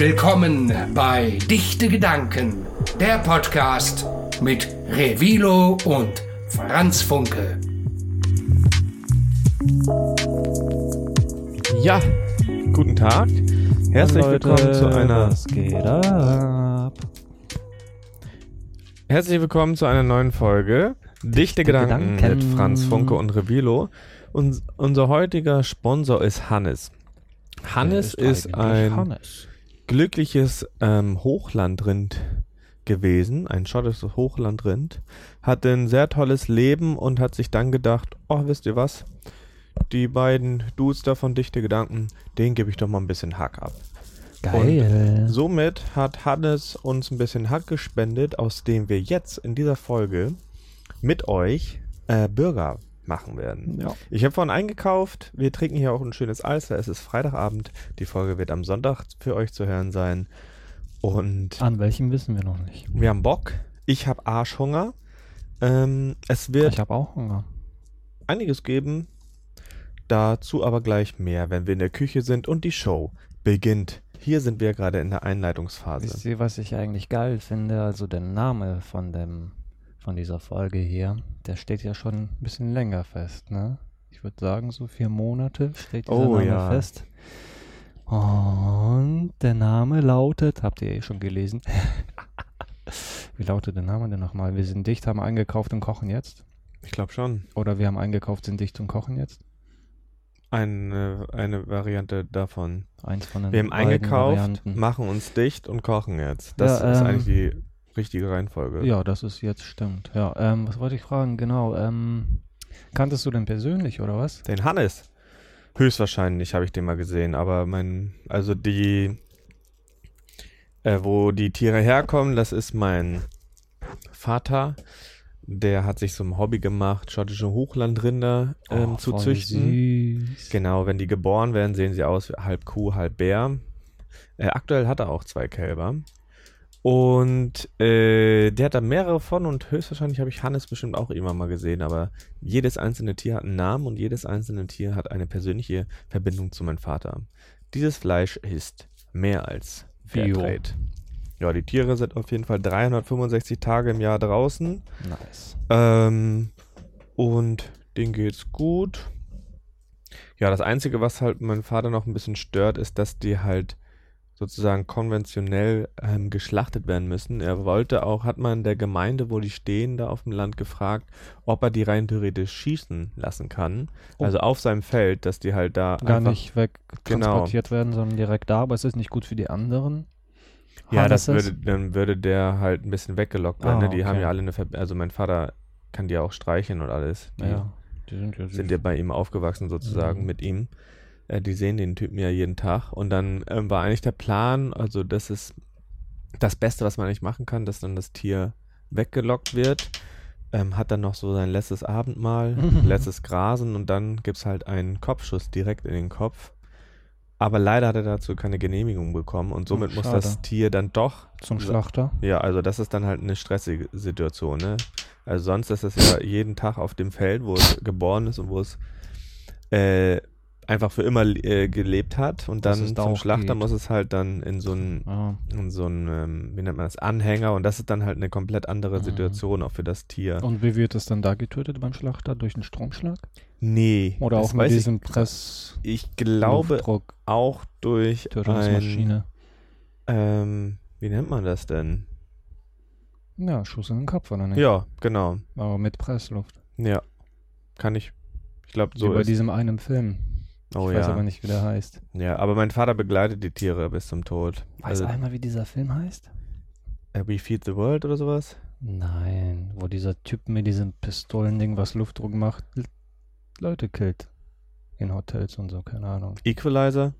willkommen bei Dichte Gedanken, der Podcast mit Revilo und Franz Funke. Ja, guten Tag. Herzlich Leute, willkommen zu einer Was geht ab? Herzlich willkommen zu einer neuen Folge Dichte Gedanken, Gedanken. mit Franz Funke und Revilo. Und unser heutiger Sponsor ist Hannes. Hannes ist, eigentlich ein Hannes. Glückliches ähm, Hochlandrind gewesen, ein schottisches Hochlandrind, hatte ein sehr tolles Leben und hat sich dann gedacht, oh, wisst ihr was? Die beiden Dudes da von Dichte Gedanken, denen gebe ich doch mal ein bisschen Hack ab. Geil. Somit hat Hannes uns ein bisschen Hack gespendet, aus dem wir jetzt in dieser Folge mit euch äh, Burger machen werden. Ja. Ich habe vorhin eingekauft. Wir trinken hier auch ein schönes Eis. Es ist Freitagabend. Die Folge wird am Sonntag für euch zu hören sein. Und An welchem wissen wir noch nicht. wir haben Bock. Ich habe Arschhunger. Ähm, es wird Ich habe auch Hunger. einiges geben. Dazu aber gleich mehr, wenn wir in der Küche sind und die Show beginnt. Hier sind wir gerade in der Einleitungsphase. Wisst ihr, was ich eigentlich geil finde? Also der Name von dem von dieser Folge hier, der steht ja schon ein bisschen länger fest, ne? Ich würde sagen, so vier Monate steht dieser Oh, Name ja. fest. Und der Name lautet, habt ihr eh schon gelesen. Wie lautet der Name denn nochmal? Wir sind dicht, haben eingekauft und kochen jetzt. Ich glaube schon. Oder wir haben eingekauft, sind dicht und kochen jetzt. Eine, eine Variante davon. Eins von den Wir haben eingekauft, Varianten. machen uns dicht und kochen jetzt. Das Ja, ist ähm, eigentlich die richtige Reihenfolge. Ja, das ist jetzt stimmt. Ja, ähm, was wollte ich fragen? Genau, ähm, kanntest du den persönlich oder was? Den Hannes. Höchstwahrscheinlich habe ich den mal gesehen, aber mein, also die, äh, wo die Tiere herkommen, das ist mein Vater. Der hat sich zum Hobby gemacht, schottische Hochlandrinder ähm, Oh, zu züchten. Süß. Genau, wenn die geboren werden, sehen sie aus wie halb Kuh, halb Bär. Äh, aktuell hat er auch zwei Kälber. Und äh, der hat da mehrere von und höchstwahrscheinlich habe ich Hannes bestimmt auch irgendwann mal gesehen, aber jedes einzelne Tier hat einen Namen und jedes einzelne Tier hat eine persönliche Verbindung zu meinem Vater. Dieses Fleisch ist mehr als. Fairtrade. Ja, die Tiere sind auf jeden Fall 365 Tage im Jahr draußen. Nice. Ähm, und denen geht's gut. Ja, das Einzige, was halt meinen Vater noch ein bisschen stört, ist, dass die halt sozusagen konventionell ähm, geschlachtet werden müssen. Er wollte auch, hat man in der Gemeinde, wo die stehen, da auf dem Land gefragt, ob er die rein theoretisch schießen lassen kann. Oh. Also auf seinem Feld, dass die halt da Gar einfach, nicht wegtransportiert werden, sondern direkt da, aber es ist nicht gut für die anderen. Ja, das würde, dann würde der halt ein bisschen weggelockt werden. Ah, ne? Die haben okay. ja alle eine, Ver also mein Vater kann die auch streicheln und alles. Die, Ja, die sind ja sind ja bei ihm aufgewachsen sozusagen Mhm. mit ihm. Äh, die sehen den Typen ja jeden Tag. Und dann ähm, war eigentlich der Plan, also das ist das Beste, was man eigentlich machen kann, dass dann das Tier weggelockt wird. Ähm, hat dann noch so sein letztes Abendmahl, letztes Grasen und dann gibt's halt einen Kopfschuss direkt in den Kopf. Aber leider hat er dazu keine Genehmigung bekommen und somit Ach, muss das Tier dann doch Zum. Schlachter. ja, also das ist dann halt eine stressige Situation, ne? Also sonst ist es ja jeden Tag auf dem Feld, wo es geboren ist und wo es äh, einfach für immer äh, gelebt hat und dann da zum Schlachter geht. muss es halt dann in so einen in so einen, ähm, wie nennt man das, Anhänger und das ist dann halt eine komplett andere Mhm. Situation auch für das Tier. Und wie wird es dann da getötet beim Schlachter? Durch einen Stromschlag? Nee, Oder auch mit weiß ich- diesem Press Ich glaube Luftdruck, auch durch ein, Tötungsmaschine? ähm, wie nennt man das denn? Ja, Schuss in den Kopf, oder nicht? Ja, genau. Aber mit Pressluft. Ja, kann ich. Ich glaube, So wie bei diesem einen Film. Oh ich ja. weiß aber nicht, wie der heißt. Ja, aber mein Vater begleitet die Tiere bis zum Tod. Weiß Also, einmal, wie dieser Film heißt? äh, We Feed the World oder sowas? Nein, wo dieser Typ mit diesem Pistolending, was Luftdruck macht, Leute killt. In Hotels und so, keine Ahnung. Equalizer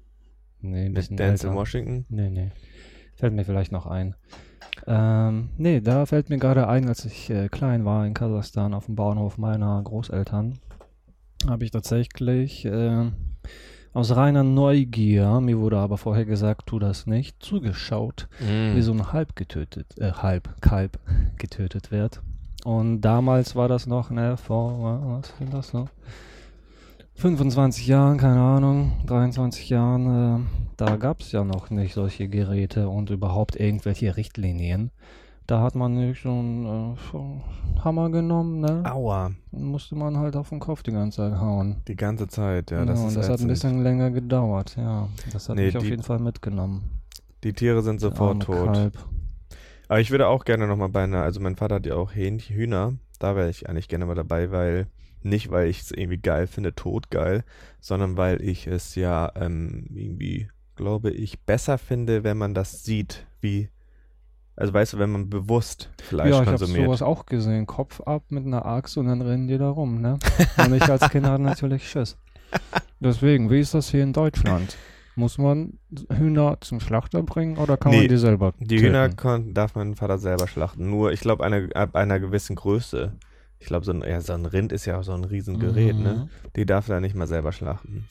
Nee, ein bisschen mit Dance in. Washington. Nee, nee. Fällt mir vielleicht noch ein. Ähm, nee, da fällt mir gerade ein, als ich äh, klein war in Kasachstan auf dem Bauernhof meiner Großeltern, habe ich tatsächlich äh, aus reiner Neugier, mir wurde aber vorher gesagt, tu das nicht, zugeschaut, Mhm. wie so ein Halb getötet, äh, Halb, Kalb getötet wird. Und damals war das noch, ne, vor, was sind das so? 25 Jahren, keine Ahnung, 23 Jahren, äh, da gab es ja noch nicht solche Geräte und überhaupt irgendwelche Richtlinien. Da hat man einen äh, Hammer genommen, ne? Aua, Dann musste man halt auf den Kopf die ganze Zeit hauen. die ganze Zeit. Ja, Ja, das und ist das hat ein bisschen länger gedauert, ja. Das hat Nee, mich auf jeden Fall mitgenommen. Die Tiere sind sofort tot. Kalb. Aber ich würde auch gerne nochmal bei einer, also mein Vater hat ja auch Hühner. Da wäre ich eigentlich gerne mal dabei, weil, nicht weil ich es irgendwie geil finde, tot geil, sondern weil ich es ja ähm, irgendwie, glaube ich, besser finde, wenn man das sieht, wie, also weißt du, wenn man bewusst Fleisch ja, ich habe konsumiert. sowas auch gesehen. Kopf ab mit einer Axt und dann rennen die da rum, ne? Und ich als Kind hatte natürlich Schiss. Deswegen, wie ist das hier in Deutschland? Muss man Hühner zum Schlachter bringen oder kann Nee, man die selber Die töten? Hühner kon, darf mein Vater selber schlachten. Nur, ich glaube, eine, ab einer gewissen Größe. Ich glaube, so ein, ja, so ein Rind ist ja auch so ein Riesengerät, Mhm. ne? Die darf er nicht mal selber schlachten.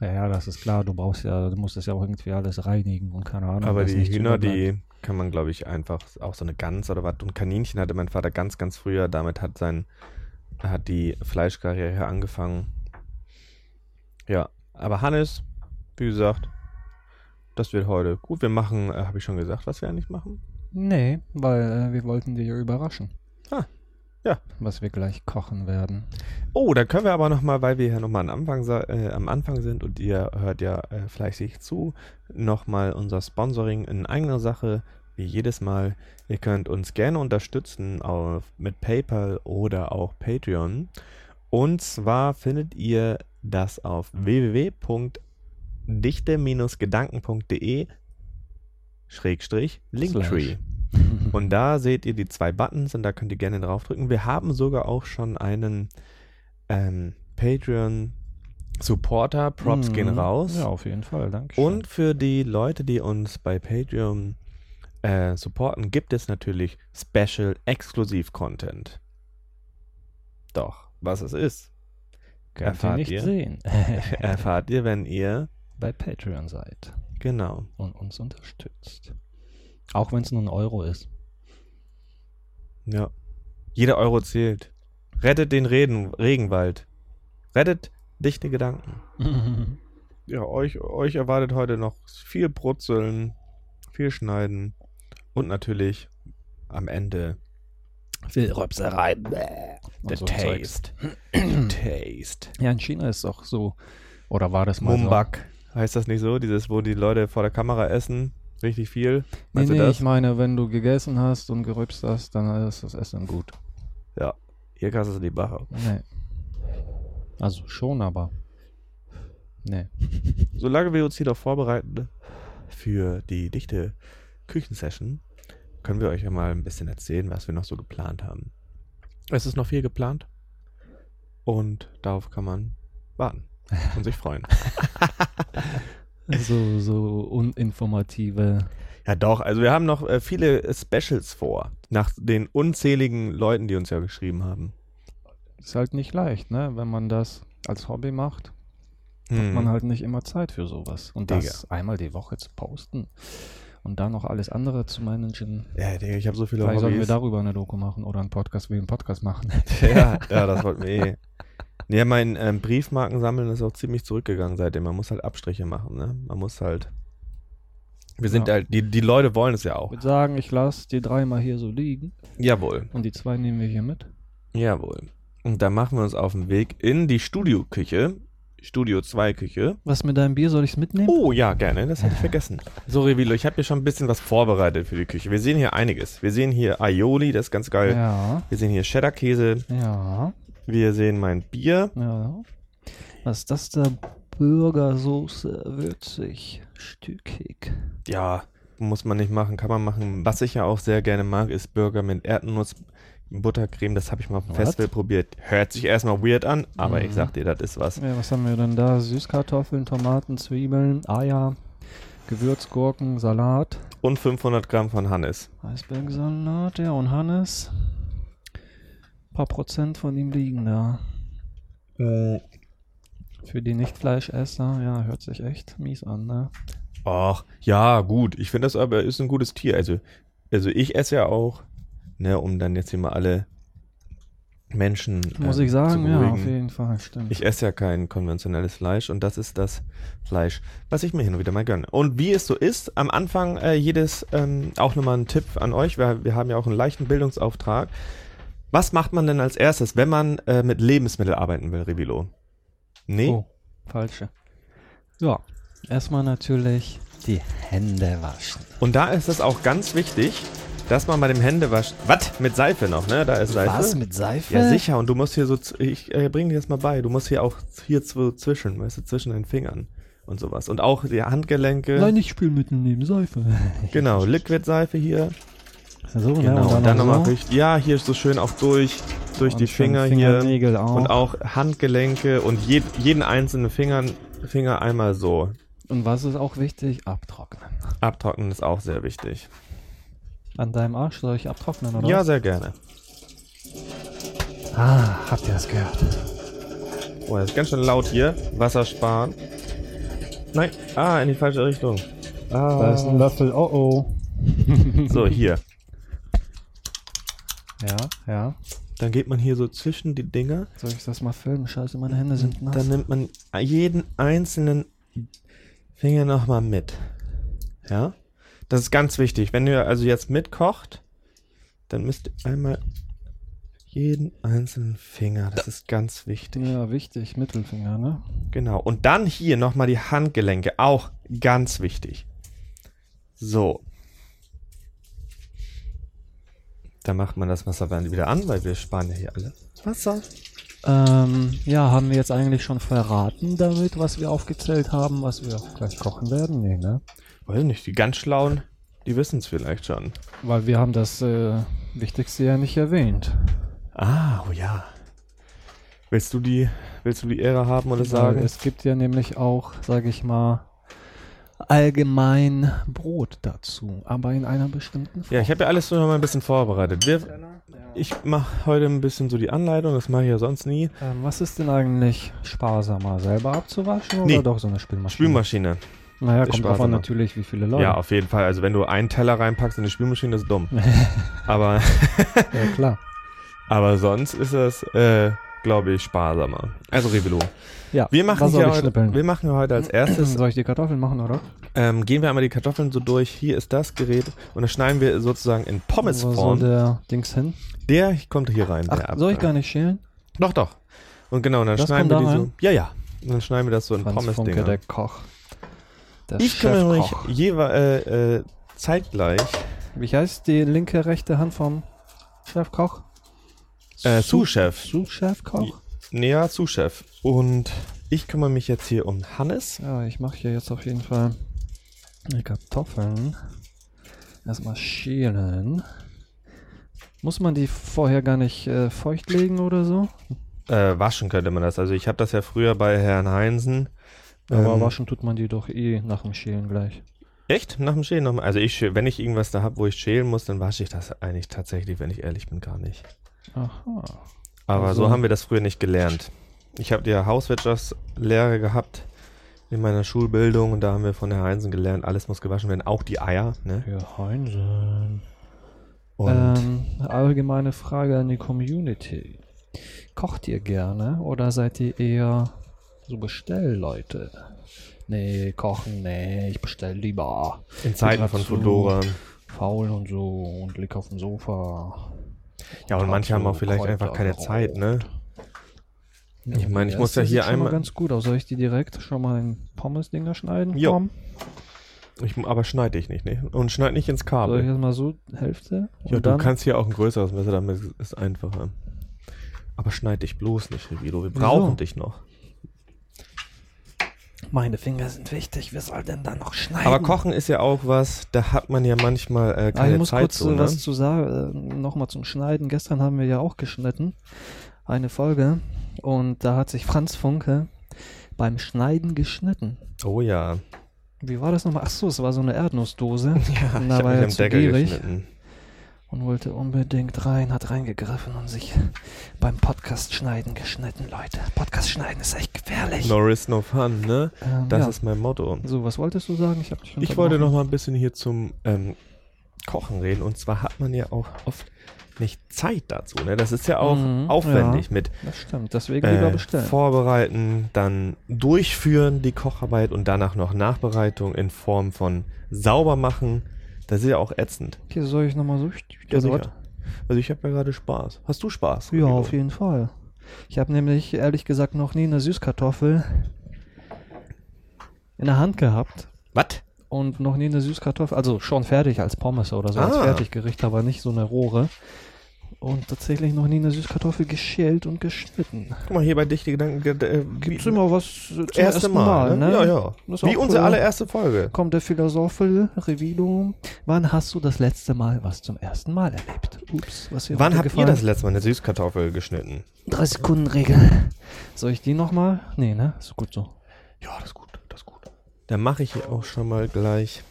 Ja, ja, das ist klar. Du brauchst ja, du musst das ja auch irgendwie alles reinigen und keine Ahnung. Aber die Hühner, die kann man, glaube ich, einfach auch so eine Gans oder was. Und Kaninchen hatte mein Vater ganz, ganz früher. Damit hat sein, hat die Fleischkarriere angefangen. Ja, aber Hannes, wie gesagt, das wird heute gut. Wir machen, äh, habe ich schon gesagt, was wir eigentlich machen? Nee, weil äh, wir wollten dich ja überraschen. Ah, ja. Was wir gleich kochen werden. Oh, da können wir aber nochmal, weil wir hier nochmal am Anfang, äh, am Anfang sind und ihr hört ja äh, fleißig zu, nochmal unser Sponsoring in eigener Sache, wie jedes Mal. Ihr könnt uns gerne unterstützen auf, mit PayPal oder auch Patreon. Und zwar findet ihr das auf www.dichte-gedanken.de Schrägstrich Linktree. Und da seht ihr die zwei Buttons und da könnt ihr gerne draufdrücken. Wir haben sogar auch schon einen ähm, Patreon-Supporter. Props gehen Mhm. raus. Ja, auf jeden Fall, danke. Und für die Leute, die uns bei Patreon äh, supporten, gibt es natürlich Special Exklusiv-Content. Doch, was es ist, Könnt ihr erfahrt nicht ihr? sehen. erfahrt ihr, wenn ihr, Bei Patreon seid genau, und uns unterstützt. Auch wenn es nur ein Euro ist. Ja, jeder Euro zählt. Rettet den Reden, Regenwald. Rettet dichte Gedanken. Ja, euch, euch erwartet heute noch viel Brutzeln, viel Schneiden und natürlich am Ende viel Röpserei. The so taste. The taste. Ja, in China ist doch so. Oder war das mal Mumbak. Heißt das nicht so? Dieses, wo die Leute vor der Kamera essen? Richtig viel? Nee, Meinst nee, das? ich meine, wenn du gegessen hast und gerübst hast, dann ist das Essen gut. ja. Hier kannst du die Bache. Nee. Also schon, aber. Nee. Solange wir uns hier doch vorbereiten für die dichte Küchensession, können wir euch ja mal ein bisschen erzählen, was wir noch so geplant haben. Es ist noch viel geplant und darauf kann man warten und sich freuen. So, so uninformative. Ja, doch, also wir haben noch äh, viele Specials vor, nach den unzähligen Leuten, die uns ja geschrieben haben. Ist halt nicht leicht, ne? Wenn man das als Hobby macht, hat Hm. man halt nicht immer Zeit für sowas. Und Digga. das einmal die Woche zu posten und dann noch alles andere zu managen. Ja, Digga, ich habe so viele Vielleicht sollten wir Hobbys. darüber eine Doku machen oder einen Podcast wie einen Podcast machen. ja, ja, das wollten wir eh. Ja, mein ähm, Briefmarkensammeln ist auch ziemlich zurückgegangen seitdem. Man muss halt Abstriche machen, ne? Man muss halt. Wir sind Ja. halt, die, die Leute wollen es ja Ich auch. würde sagen, ich lasse die dreimal hier so liegen Jawohl, und die zwei nehmen wir hier mit. jawohl. Und dann machen wir uns auf den Weg in die Studioküche. Studio 2 Küche. Was mit deinem Bier soll ich es mitnehmen? Oh ja, gerne, das hätte ich vergessen. So, Revilo, ich habe hier schon ein bisschen was vorbereitet für die Küche. Wir sehen hier einiges. Wir sehen hier Aioli, das ist ganz geil. Ja, Wir sehen hier Cheddar-Käse. ja, Wir sehen mein Bier. ja. Was ist das da? Burgersoße, würzig, stückig. Ja, muss man nicht machen, kann man machen. Was ich ja auch sehr gerne mag, ist Burger mit Erdnuss, Buttercreme. Das habe ich mal auf dem What? Festival probiert. Hört sich erstmal weird an, aber ich Mhm. sag dir, das ist was. Ja, was haben wir denn da? Süßkartoffeln, Tomaten, Zwiebeln, Eier, Gewürzgurken, Salat, Und 500 Gramm von Hannes. Eisbergsalat, ja, und Hannes. Paar Prozent von ihm liegen da. Für die Nicht-Fleischesser, ja, hört sich echt mies an, ne? Ach, ja, gut. Ich finde das aber ist ein gutes Tier. Also, also ich esse ja auch, ne, um dann jetzt hier mal alle Menschen. Muss ähm, ich sagen, zu ja, auf jeden Fall, stimmt. Ich esse ja kein konventionelles Fleisch und das ist das Fleisch, was ich mir hin und wieder mal gönne. Und wie es so ist, am Anfang äh, jedes, ähm, auch nochmal ein Tipp an euch, wir, wir haben ja auch einen leichten Bildungsauftrag. Was macht man denn als erstes, wenn man äh, mit Lebensmitteln arbeiten will, Revilo? Nee? Oh, falsche. Ja, erstmal natürlich die Hände waschen. Und da ist es auch ganz wichtig, dass man bei dem Händewasch... Was? Mit Seife noch, ne? Da ist Seife. Was, mit Seife? Ja, sicher. Und du musst hier so, ich äh, bring dir das mal bei, du musst hier auch hier so zwischen, weißt du, zwischen den Fingern und sowas. Und auch die Handgelenke. Nein, nicht Spülmittel nehmen, Seife. Genau, Liquid-Seife hier. So, ne? Genau, Und und dann noch nochmal so. richtig, ja, hier so schön auch durch, durch Und die Finger hier. Auch. Und auch Handgelenke und je, jeden einzelnen Finger, Finger einmal so. Und was ist auch wichtig? Abtrocknen. Abtrocknen ist auch sehr wichtig. An deinem Arsch soll ich abtrocknen, oder? Ja, sehr gerne. Ah, habt ihr das gehört? Oh, das ist ganz schön laut hier. Wasser sparen. Nein, ah, in die falsche Richtung. Ah. Da ist ein Löffel, oh oh. So, hier. Ja, ja. Dann geht man hier so zwischen die Dinger. Soll ich das mal filmen? Scheiße, meine Hände sind nass. Dann nimmt man jeden einzelnen Finger nochmal mit. Ja? Das ist ganz wichtig. Wenn ihr also jetzt mitkocht, dann müsst ihr einmal jeden einzelnen Finger. Das ist ganz wichtig. ja, wichtig. Mittelfinger, ne? Genau. Und dann hier nochmal die Handgelenke. Auch ganz wichtig. So. Da macht man das Wasser dann wieder an, weil wir sparen ja hier alle Wasser. Ähm, ja, haben wir jetzt eigentlich schon verraten damit, was wir aufgezählt haben, was wir gleich kochen werden? Nee, ne? Weiß nicht, die ganz Schlauen, die wissen es vielleicht schon. Weil wir haben das äh, Wichtigste ja nicht erwähnt. Ah, oh ja. Willst du die, willst du die Ehre haben oder sagen? es gibt ja nämlich auch, sage ich mal, allgemein Brot dazu, aber in einer bestimmten Form. Ja, ich habe ja alles so noch mal ein bisschen vorbereitet. Wir, ich mache heute ein bisschen so die Anleitung, das mache ich ja sonst nie. Ähm, was ist denn eigentlich sparsamer, selber abzuwaschen oder Nee. doch so eine Spülmaschine? Spülmaschine. Naja, ist kommt drauf an natürlich, wie viele Leute. Ja, auf jeden Fall. Also wenn du einen Teller reinpackst in die Spülmaschine, ist dumm. aber, ja, klar. aber sonst ist es, äh, glaube ich, sparsamer. Also Revelo. Ja, Wir machen, hier heute, wir machen heute als erstes, Soll ich die Kartoffeln machen, oder? ähm, gehen wir einmal die Kartoffeln so durch. Hier ist das Gerät und das schneiden wir sozusagen in Wo soll Pommesform. der Dings hin? Der kommt hier rein. Ach, soll ich gar nicht schälen? Doch, doch. Und genau, und dann Das schneiden wir die da so. rein? Ja, ja. Und dann schneiden wir das so in Pommes-Dinger. der Koch. Der Ich kümmere mich jeweils äh, äh, zeitgleich. Wie heißt die linke, rechte Hand vom Chefkoch? Äh, Sous-Chef. Sous-Chefkoch? Näher Sous-Chef. Und ich kümmere mich jetzt hier um Hannes. Ja, ich mache hier jetzt auf jeden Fall die Kartoffeln. Erstmal schälen. Muss man die vorher gar nicht äh, feucht legen oder so? Äh, waschen könnte man das. Also ich habe das ja früher bei Herrn Heinsen. Aber Ähm, waschen tut man die doch eh nach dem Schälen gleich. Echt? Nach dem Schälen nochmal? Also ich, wenn ich irgendwas da habe, wo ich schälen muss, dann wasche ich das eigentlich tatsächlich, wenn ich ehrlich bin, gar nicht. Aha. Aber Also- so haben wir das früher nicht gelernt. Ich habe ja Hauswirtschaftslehre gehabt in meiner Schulbildung und da haben wir von Herrn Heinsen gelernt, alles muss gewaschen werden, auch die Eier. Ne? Für Heinsen. Ähm, allgemeine Frage an die Community. Kocht ihr gerne oder seid ihr eher so Bestellleute? Nee, kochen, nee, ich bestell lieber. in Zeiten von so Fedora. Faul und so und lieg auf dem Sofa. Ja, und manche haben auch vielleicht einfach keine Kräuter Zeit, ne? Ich meine, ich muss ja hier sieht schon mal einmal- ganz gut aus. Soll ich die direkt schon mal in Pommes-Dinger schneiden? Tom? Ich, aber schneide ich nicht, ne? Und schneid nicht ins Soll ich Kabel. jetzt mal so Hälfte? Ja, du dann- kannst hier auch ein größeres Messer, damit ist es einfacher. Aber schneid dich bloß nicht, Revilo. Wir brauchen Wieso? dich noch. Meine Finger sind wichtig. Wer soll denn da noch schneiden? Aber Kochen ist ja auch was, da hat man ja manchmal äh, Ah, ich keine muss Zeit kurz zu, äh, ne? was zu sagen, äh, nochmal zum Schneiden. Gestern haben wir ja auch geschnitten, eine Folge, und da hat sich Franz Funke beim Schneiden geschnitten. Oh ja. Wie war das nochmal? Ach so, es war so eine Erdnussdose. Ja, Und ich habe war mich am Deckel geschnitten. Und wollte unbedingt rein, hat reingegriffen und sich beim Podcast schneiden geschnitten, Leute. Podcast schneiden ist echt gefährlich. No risk, no fun, ne? Ähm, Das ja. ist mein Motto. So, was wolltest du sagen? Ich, hab dich Ich wollte noch mal ein bisschen hier zum ähm, Kochen reden. Und zwar hat man ja auch oft nicht Zeit dazu. Ne? Das ist ja auch Mhm, aufwendig ja. mit Das stimmt. Deswegen lieber äh, bestellen. vorbereiten, dann durchführen die Kocharbeit und danach noch Nachbereitung in Form von sauber machen. Das ist ja auch ätzend. Okay, soll ich nochmal so? Ja, sicher. Also ich habe ja gerade Spaß. Hast du Spaß? Ja, auf jeden Fall. Ich habe nämlich ehrlich gesagt noch nie eine Süßkartoffel in der Hand gehabt Was? und noch nie eine Süßkartoffel, also schon fertig als Pommes oder so, als Ah. Fertiggericht, aber nicht so eine rohre. Und tatsächlich noch nie eine Süßkartoffel geschält und geschnitten. Guck mal, hier bei Dichte Gedanken. Äh, Gibt's immer was zum erste ersten Mal, ne? Ja, ja. Ist Wie unsere cool. allererste Folge. Kommt der Philosoph Revilo. Wann hast du das letzte Mal was zum ersten Mal erlebt? Ups, was hier Wann habt ihr runtergefallen? das letzte Mal eine Süßkartoffel geschnitten? Drei Sekunden Regel. Soll ich die nochmal? Nee, ne? Ist gut so. Ja, das ist gut, das ist gut. Dann mache ich hier auch schon mal gleich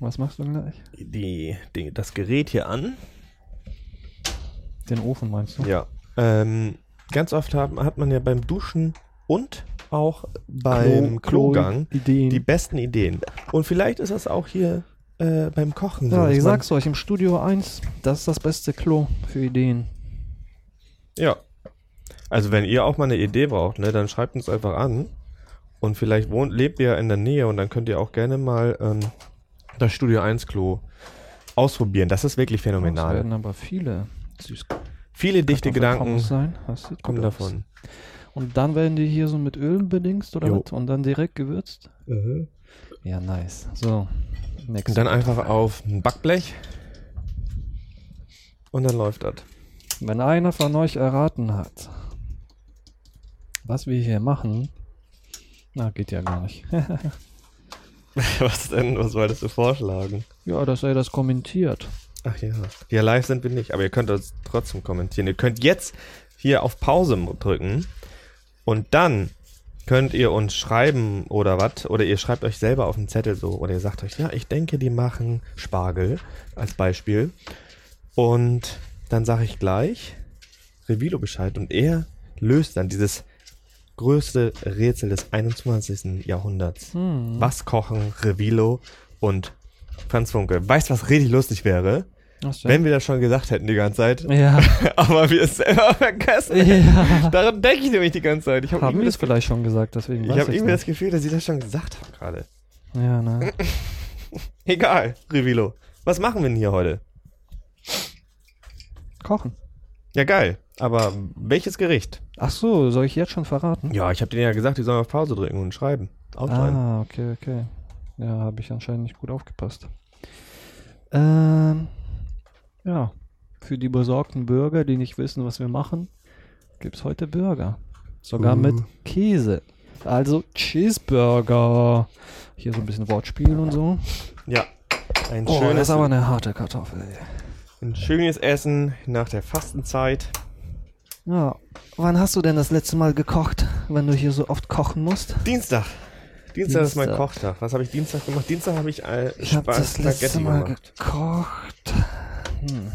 Was machst du gleich? die, die, das Gerät hier an. Den Ofen meinst du? Ja. Ähm, ganz oft haben, hat man ja beim Duschen und auch beim Klogang Ideen. die besten Ideen. Und vielleicht ist das auch hier äh, beim Kochen ja, dass ich sag's euch, im Studio 1, das ist das beste Klo für Ideen. Ja. Also wenn ihr auch mal eine Idee braucht, ne, dann schreibt uns einfach an. Und vielleicht wohnt, lebt ihr in der Nähe und dann könnt ihr auch gerne mal ähm, das Studio 1 Klo ausprobieren. Das ist wirklich phänomenal. werden aber viele süß Viele dichte Gedanken sein. Das kommen davon. Und dann werden die hier so mit Öl bedingst oder was? Und dann direkt gewürzt? Ja, nice. So, next. Und dann einfach auf ein Backblech. Und dann läuft das. Wenn einer von euch erraten hat, was wir hier machen, na, geht ja gar nicht. Was denn? Was wolltest du vorschlagen? ja, dass er das kommentiert. Ach ja. Ja, live sind wir nicht, aber ihr könnt das trotzdem kommentieren. Ihr könnt jetzt hier auf Pause drücken und dann könnt ihr uns schreiben oder was, oder ihr schreibt euch selber auf den Zettel so, oder ihr sagt euch, ja, ich denke, die machen Spargel als Beispiel. Und dann sage ich gleich Revilo Bescheid und er löst dann dieses größte Rätsel des 21. Jahrhunderts. Hm. Was kochen Revilo und Franz Funke? Weißt du, was richtig lustig wäre? Wenn wir das schon gesagt hätten die ganze Zeit, ja. aber wir es selber vergessen. ja. Daran denke ich nämlich die ganze Zeit. Ich habe Haben wir das, vielleicht schon gesagt, deswegen ich hab ich's irgendwie das. Gefühl, dass sie das schon gesagt haben gerade. Ja, ne. Egal, Revilo. Was machen wir denn hier heute? Kochen. Ja, geil. Aber welches Gericht? Ach so, soll ich jetzt schon verraten? Ja, ich habe denen ja gesagt, die sollen auf Pause drücken und schreiben. Aufschreiben. Ah, okay, okay. Ja, habe ich anscheinend nicht gut aufgepasst. Ähm, ja. Für die besorgten Bürger, die nicht wissen, was wir machen, gibt's heute Burger. Sogar Uh. mit Käse. Also Cheeseburger. Hier so ein bisschen Wortspiel und so. Ja. Ein Oh, das schönes, ist aber eine harte Kartoffel. Ein schönes Essen nach der Fastenzeit. Ja. Wann hast du denn das letzte Mal gekocht, wenn du hier so oft kochen musst? Dienstag. Dienstag ist mein Dienstag. Kochtag. Was habe ich Dienstag gemacht? Dienstag habe ich äh, Ich Spa- das letzte Mal gemacht. gekocht. Hm.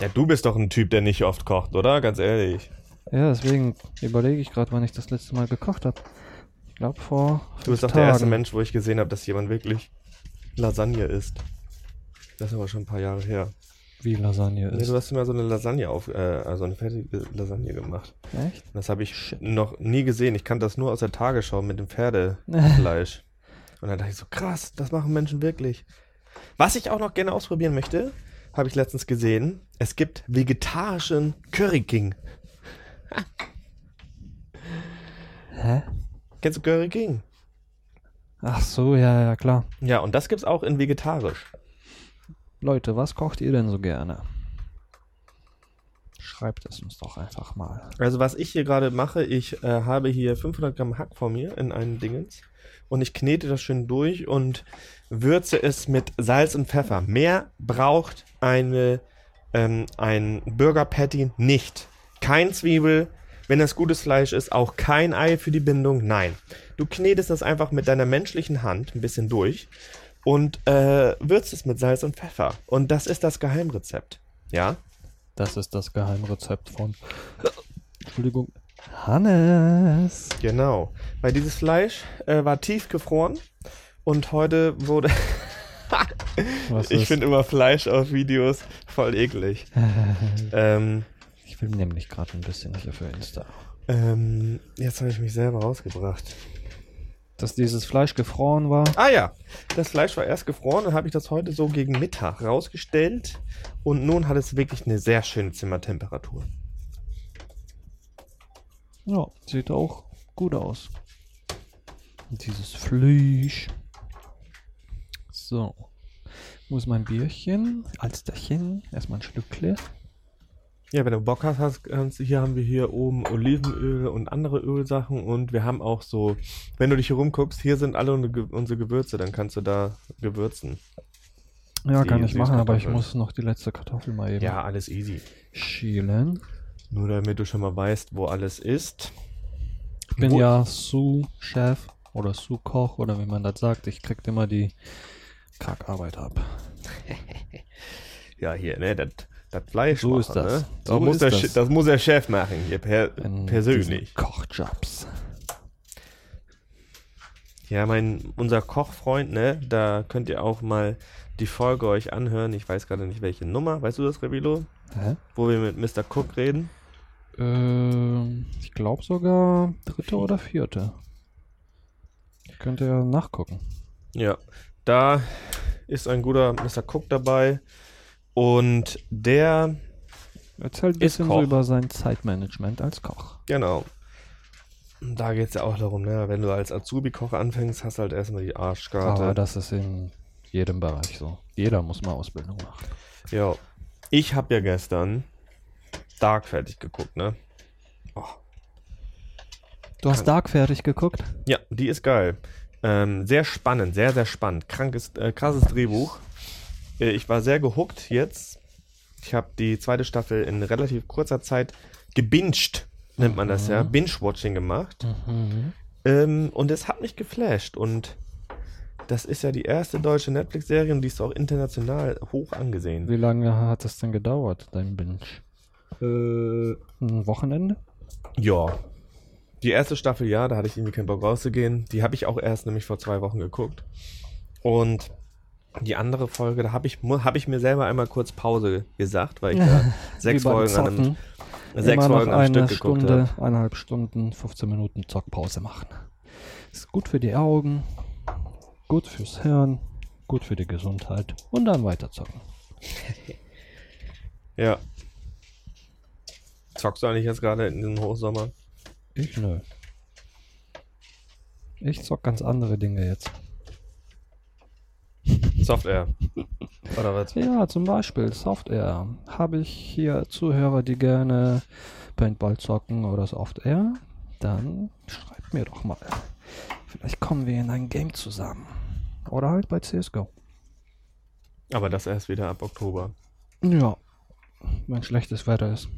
Ja, du bist doch ein Typ, der nicht oft kocht, oder? Ganz ehrlich. Ja, deswegen überlege ich gerade, wann ich das letzte Mal gekocht habe. Ich glaube vor. Du bist doch der erste. Mensch, wo ich gesehen habe, dass jemand wirklich Lasagne isst. Das ist aber schon ein paar Jahre her. Wie Lasagne Nee, ist. du hast mir so eine Lasagne auf, äh, also eine fertige Lasagne gemacht. Echt? Das habe ich noch nie gesehen. Ich kannte das nur aus der Tagesschau mit dem Pferdefleisch. Und dann dachte ich so, krass, das machen Menschen wirklich. Was ich auch noch gerne ausprobieren möchte, habe ich letztens gesehen. Es gibt vegetarischen Curry King. Hä? Kennst du Curry King? Ach so, ja, ja, klar. Ja, und das gibt's auch in vegetarisch. Leute, was kocht ihr denn so gerne? Schreibt es uns doch einfach mal. Also was ich hier gerade mache, ich äh, habe hier 500 Gramm Hack vor mir in einen Dingens und ich knete das schön durch und würze es mit Salz und Pfeffer. Mehr braucht eine ähm, ein Burger Patty nicht. Kein Zwiebel, wenn das gutes Fleisch ist, auch kein Ei für die Bindung. Nein, du knetest das einfach mit deiner menschlichen Hand ein bisschen durch und äh, würzt es mit Salz und Pfeffer. Und das ist das Geheimrezept. Ja? Das ist das Geheimrezept von. Entschuldigung. Hannes. Genau. Weil dieses Fleisch äh, war tiefgefroren und heute wurde. Was Ich finde immer Fleisch auf Videos voll eklig. ähm, Ich film nämlich gerade ein bisschen hier für Insta. ähm, jetzt habe ich mich selber rausgebracht. Dass dieses Fleisch gefroren war. Ah ja, das Fleisch war erst gefroren, dann habe ich das heute so gegen Mittag rausgestellt und nun hat es wirklich eine sehr schöne Zimmertemperatur. Ja, sieht auch gut aus. Dieses Fleisch. So. Wo ist mein Bierchen? Alsterchen. Erstmal ein Schlückle. Ja, wenn du Bock hast, hast kannst, du- hier haben wir hier oben Olivenöl und andere Ölsachen und wir haben auch so, wenn du dich hier rumguckst, hier sind alle unsere Ge- unsere Gewürze, dann kannst du da gewürzen. Ja, Die kann ich machen, aber ich muss noch die letzte Kartoffel mal eben Ja, alles easy. schälen. Nur damit du schon mal weißt, wo alles ist. Ich bin Wo- ja Sous-Chef oder Sous-Koch oder wie man das sagt. Ich krieg immer die Kackarbeit ab. Ja, hier, ne, das das Fleisch. So ist machen, das. Ne? So das, muss ist der, das. Das muss der Chef machen, hier per, persönlich. Kochjobs. Ja, mein, unser Kochfreund, ne, da könnt ihr auch mal die Folge euch anhören. Ich weiß gerade nicht, welche Nummer. Weißt du das, Revilo? Hä? Wo wir mit Mr. Cook reden? Ähm, ich glaube sogar dritte oder vierte. Könnt ihr nachgucken. Ja, da ist ein guter Mr. Cook dabei. Und der, Erzählt ein bisschen so über sein Zeitmanagement als Koch. genau. Da geht es ja auch darum, ne, wenn du als Azubi-Koch anfängst, hast du halt erstmal die Arschkarte. Aber das ist in jedem Bereich so. Jeder muss mal Ausbildung machen. Ja. Ich habe ja gestern Dark fertig geguckt, ne? Oh, Du hast Dark fertig geguckt? Ja, die ist geil. Ähm, sehr spannend, sehr, sehr spannend. Krankes, äh, krasses Drehbuch. Äh, ich war sehr gehuckt jetzt. Ich habe die zweite Staffel in relativ kurzer Zeit gebinged, nennt man das ja. Binge-Watching gemacht. Mhm. Ähm, und es hat mich geflasht. Und das ist ja die erste deutsche Netflix-Serie und die ist auch international hoch angesehen. Wie lange hat es denn gedauert, dein Binge? Äh, Ein Wochenende? Ja. Die erste Staffel, ja, da hatte ich irgendwie keinen Bock rauszugehen. Die habe ich auch erst nämlich vor zwei Wochen geguckt. Und die andere Folge, da habe ich, hab ich mir selber einmal kurz Pause gesagt, weil ich da sechs Folgen an einem, sechs Folgen am eine Stück geguckt Stunde, habe. eineinhalb Stunden, 15 Minuten Zockpause machen. Ist gut für die Augen, gut fürs Hirn, gut für die Gesundheit und dann weiter zocken. Ja. Zockst du eigentlich jetzt gerade in diesem Hochsommer? Ich nö. Ich zock ganz andere Dinge jetzt. Software. Oder was? Ja, zum Beispiel Software. Habe ich hier Zuhörer, die gerne Paintball zocken oder Software? Dann schreibt mir doch mal. Vielleicht kommen wir in ein Game zusammen. Oder halt bei CSGO. Aber das erst wieder ab Oktober. Ja, wenn schlechtes Wetter ist.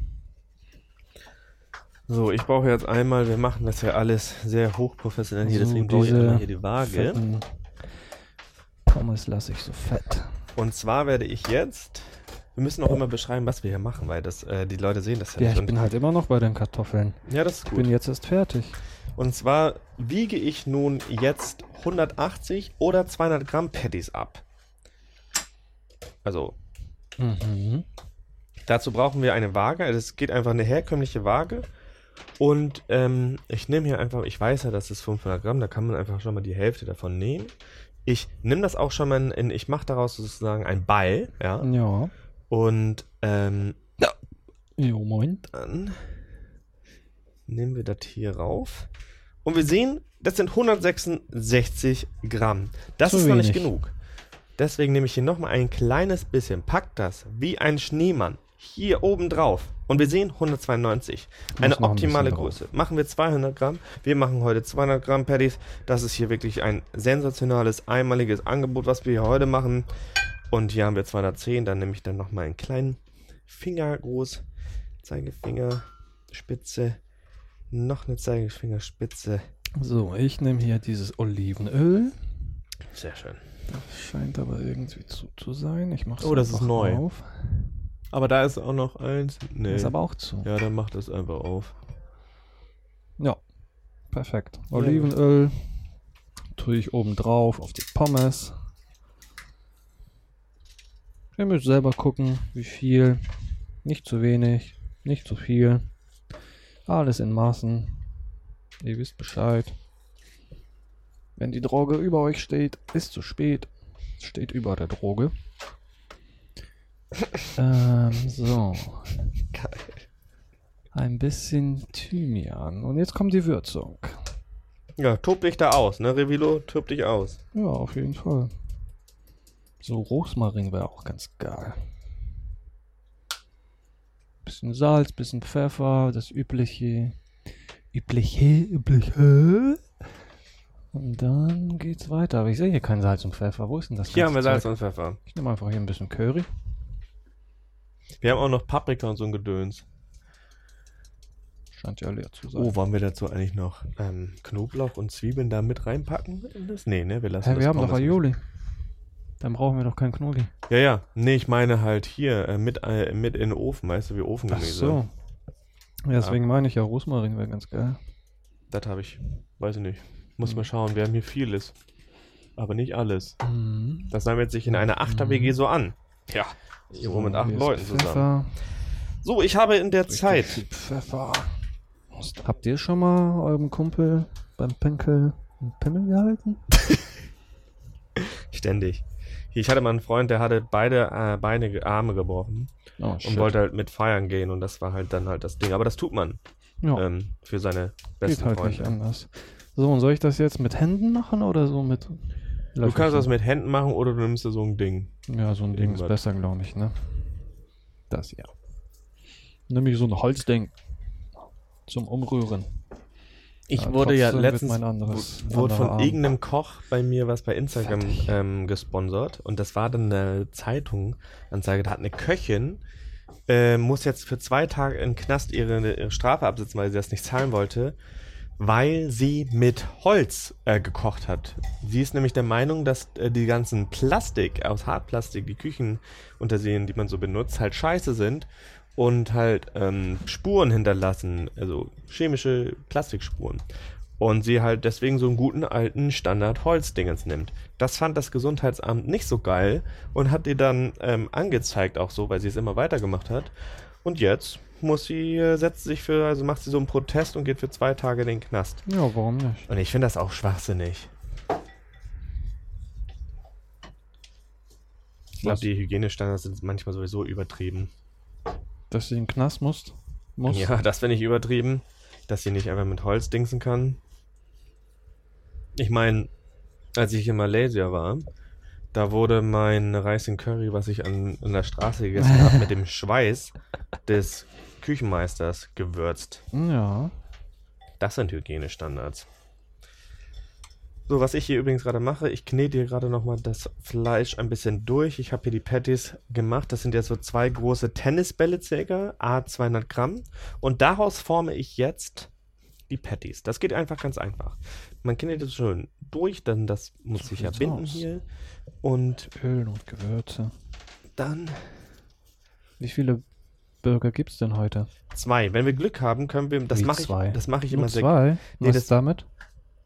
So, ich brauche jetzt einmal, wir machen das ja alles sehr hochprofessionell hier, So, deswegen brauche ich einmal hier die Waage. Pommes lasse ich so fett. Und zwar werde ich jetzt. Wir müssen auch immer beschreiben, was wir hier machen, weil das, äh, die Leute sehen das ja, Ja, nicht. ich Und- bin halt immer noch bei den Kartoffeln. ja, das ist Ich bin gut. jetzt erst fertig. Und zwar wiege ich nun jetzt 180 oder 200 Gramm Patties ab. Also, Mhm. dazu brauchen wir eine Waage. Also Es geht einfach eine herkömmliche Waage. Und ähm, ich nehme hier einfach, ich weiß ja, das ist 500 Gramm, da kann man einfach schon mal die Hälfte davon nehmen. Ich nehme das auch schon mal in, ich mache daraus sozusagen einen Ball, ja. Ja. Und ähm, Jo, moin. Dann nehmen wir das hier rauf. Und wir sehen, das sind 166 Gramm. Das Zu ist noch nicht wenig. genug. Deswegen nehme ich hier nochmal ein kleines bisschen, pack das wie ein Schneemann hier oben drauf. Und wir sehen 192. Eine ein optimale bisschen Größe. Machen wir 200 Gramm. Wir machen heute 200 Gramm Patties. Das ist hier wirklich ein sensationales, einmaliges Angebot, was wir hier heute machen. Und hier haben wir 210. Dann nehme ich dann nochmal einen kleinen Finger groß. Zeigefinger, Spitze. Noch eine Zeigefingerspitze. So, ich nehme hier dieses Olivenöl. Sehr schön. Das scheint aber irgendwie zu, zu sein. Ich mache Oh, das ist neu. auf. Aber da ist auch noch eins. Nee. Ist aber auch zu. ja, dann macht es einfach auf. Ja, perfekt. Olivenöl tue ich oben drauf auf die Pommes. Ihr müsst selber gucken, wie viel. Nicht zu wenig, nicht zu viel. Alles in Maßen. Ihr wisst Bescheid. Wenn die Droge über euch steht, ist zu spät. Steht über der Droge. ähm, so. Geil. Ein bisschen Thymian. Und jetzt kommt die Würzung. Ja, tob dich da aus, ne, Revilo? Tob dich aus. Ja, auf jeden Fall. So Rosmarin wäre auch ganz geil. Bisschen Salz, bisschen Pfeffer, das übliche. Übliche, übliche. Und dann geht's weiter. Aber ich sehe hier kein Salz und Pfeffer. Wo ist denn das? Hier haben wir Salz und Pfeffer. Zeug? Ich nehme einfach hier ein bisschen Curry. Wir haben auch noch Paprika und so ein Gedöns. Scheint ja leer zu sein. Oh, wollen wir dazu eigentlich noch ähm, Knoblauch und Zwiebeln da mit reinpacken? in Das? Nee, ne, wir lassen Hä, das wir haben doch Pommes- Aioli. Dann brauchen wir doch keinen Knolli. Ja, ja. Nee, ich meine halt hier äh, mit, äh, mit in den Ofen, weißt du, wie Ach Ofengemüse. so. Ja, deswegen meine ich ja, Rosmarin wäre ganz geil. Das habe ich, weiß ich nicht. Muss Mhm. mal schauen, wir haben hier vieles. Aber nicht alles. Mhm. Das sammelt sich in einer Achter-WG so an. Ja. Hier wohnen mit acht Leuten Pfeffer. zusammen. So, ich habe in der Richtig Zeit. viel Pfeffer. Habt ihr schon mal eurem Kumpel beim Pinkel einen Pimmel gehalten? Ständig. Ich hatte mal einen Freund, der hatte beide äh, Beine, Arme gebrochen Oh, und wollte halt mit feiern gehen und das war halt dann halt das Ding. Aber das tut man ja, ähm, für seine geht besten halt Freunde. nicht anders. So, und soll ich das jetzt mit Händen machen oder so mit... Du kannst das mit Händen machen oder du nimmst dir so ein Ding. Ja, so ein Ding ist besser, glaube ich, ne? Das ja. Nämlich so ein Holzding zum Umrühren. Ich Ja, wurde ja letztens mein anderes- wu- wurde von Arm. irgendeinem Koch bei mir was bei Instagram ähm, gesponsert und das war dann eine Zeitung Anzeige, da hat eine Köchin äh, muss jetzt für zwei Tage in den Knast ihre, ihre Strafe absitzen, weil sie das nicht zahlen wollte, weil sie mit Holz äh, gekocht hat. Sie ist nämlich der Meinung, dass äh, die ganzen Plastik aus Hartplastik, die Küchenunterseen, die man so benutzt, halt scheiße sind und halt ähm, Spuren hinterlassen, also chemische Plastikspuren. Und sie halt deswegen so einen guten alten Standard Holzdingens nimmt. Das fand das Gesundheitsamt nicht so geil und hat die dann ähm, angezeigt auch so, weil sie es immer weitergemacht hat. Und jetzt muss sie, äh, setzt sich für, also macht sie so einen Protest und geht für zwei Tage in den Knast. Ja, warum nicht? Und ich finde das auch schwachsinnig. Ich glaube, die Hygienestandards sind manchmal sowieso übertrieben. Dass sie in den Knast musst? Muss? Ja, das finde ich übertrieben, dass sie nicht einfach mit Holz dingsen kann. Ich meine, als ich in Malaysia war, da wurde mein Reis in Curry, was ich an, an der Straße gegessen habe, mit dem Schweiß des Küchenmeisters gewürzt. Ja. Das sind Hygienestandards. So, was ich hier übrigens gerade mache, ich knete hier gerade nochmal das Fleisch ein bisschen durch. Ich habe hier die Patties gemacht. Das sind ja so zwei große Tennisbälle circa, a 200 Gramm. Und daraus forme ich jetzt die Patties. Das geht einfach ganz einfach. Man knetet es schon durch, dann das muss So sich ja binden aus. hier. Und Öl und Gewürze. dann Wie viele Burger gibt's denn heute? zwei. Wenn wir Glück haben, können wir, das mache ich, das mache ich Nur immer sehr zwei? Nee, Was das- damit?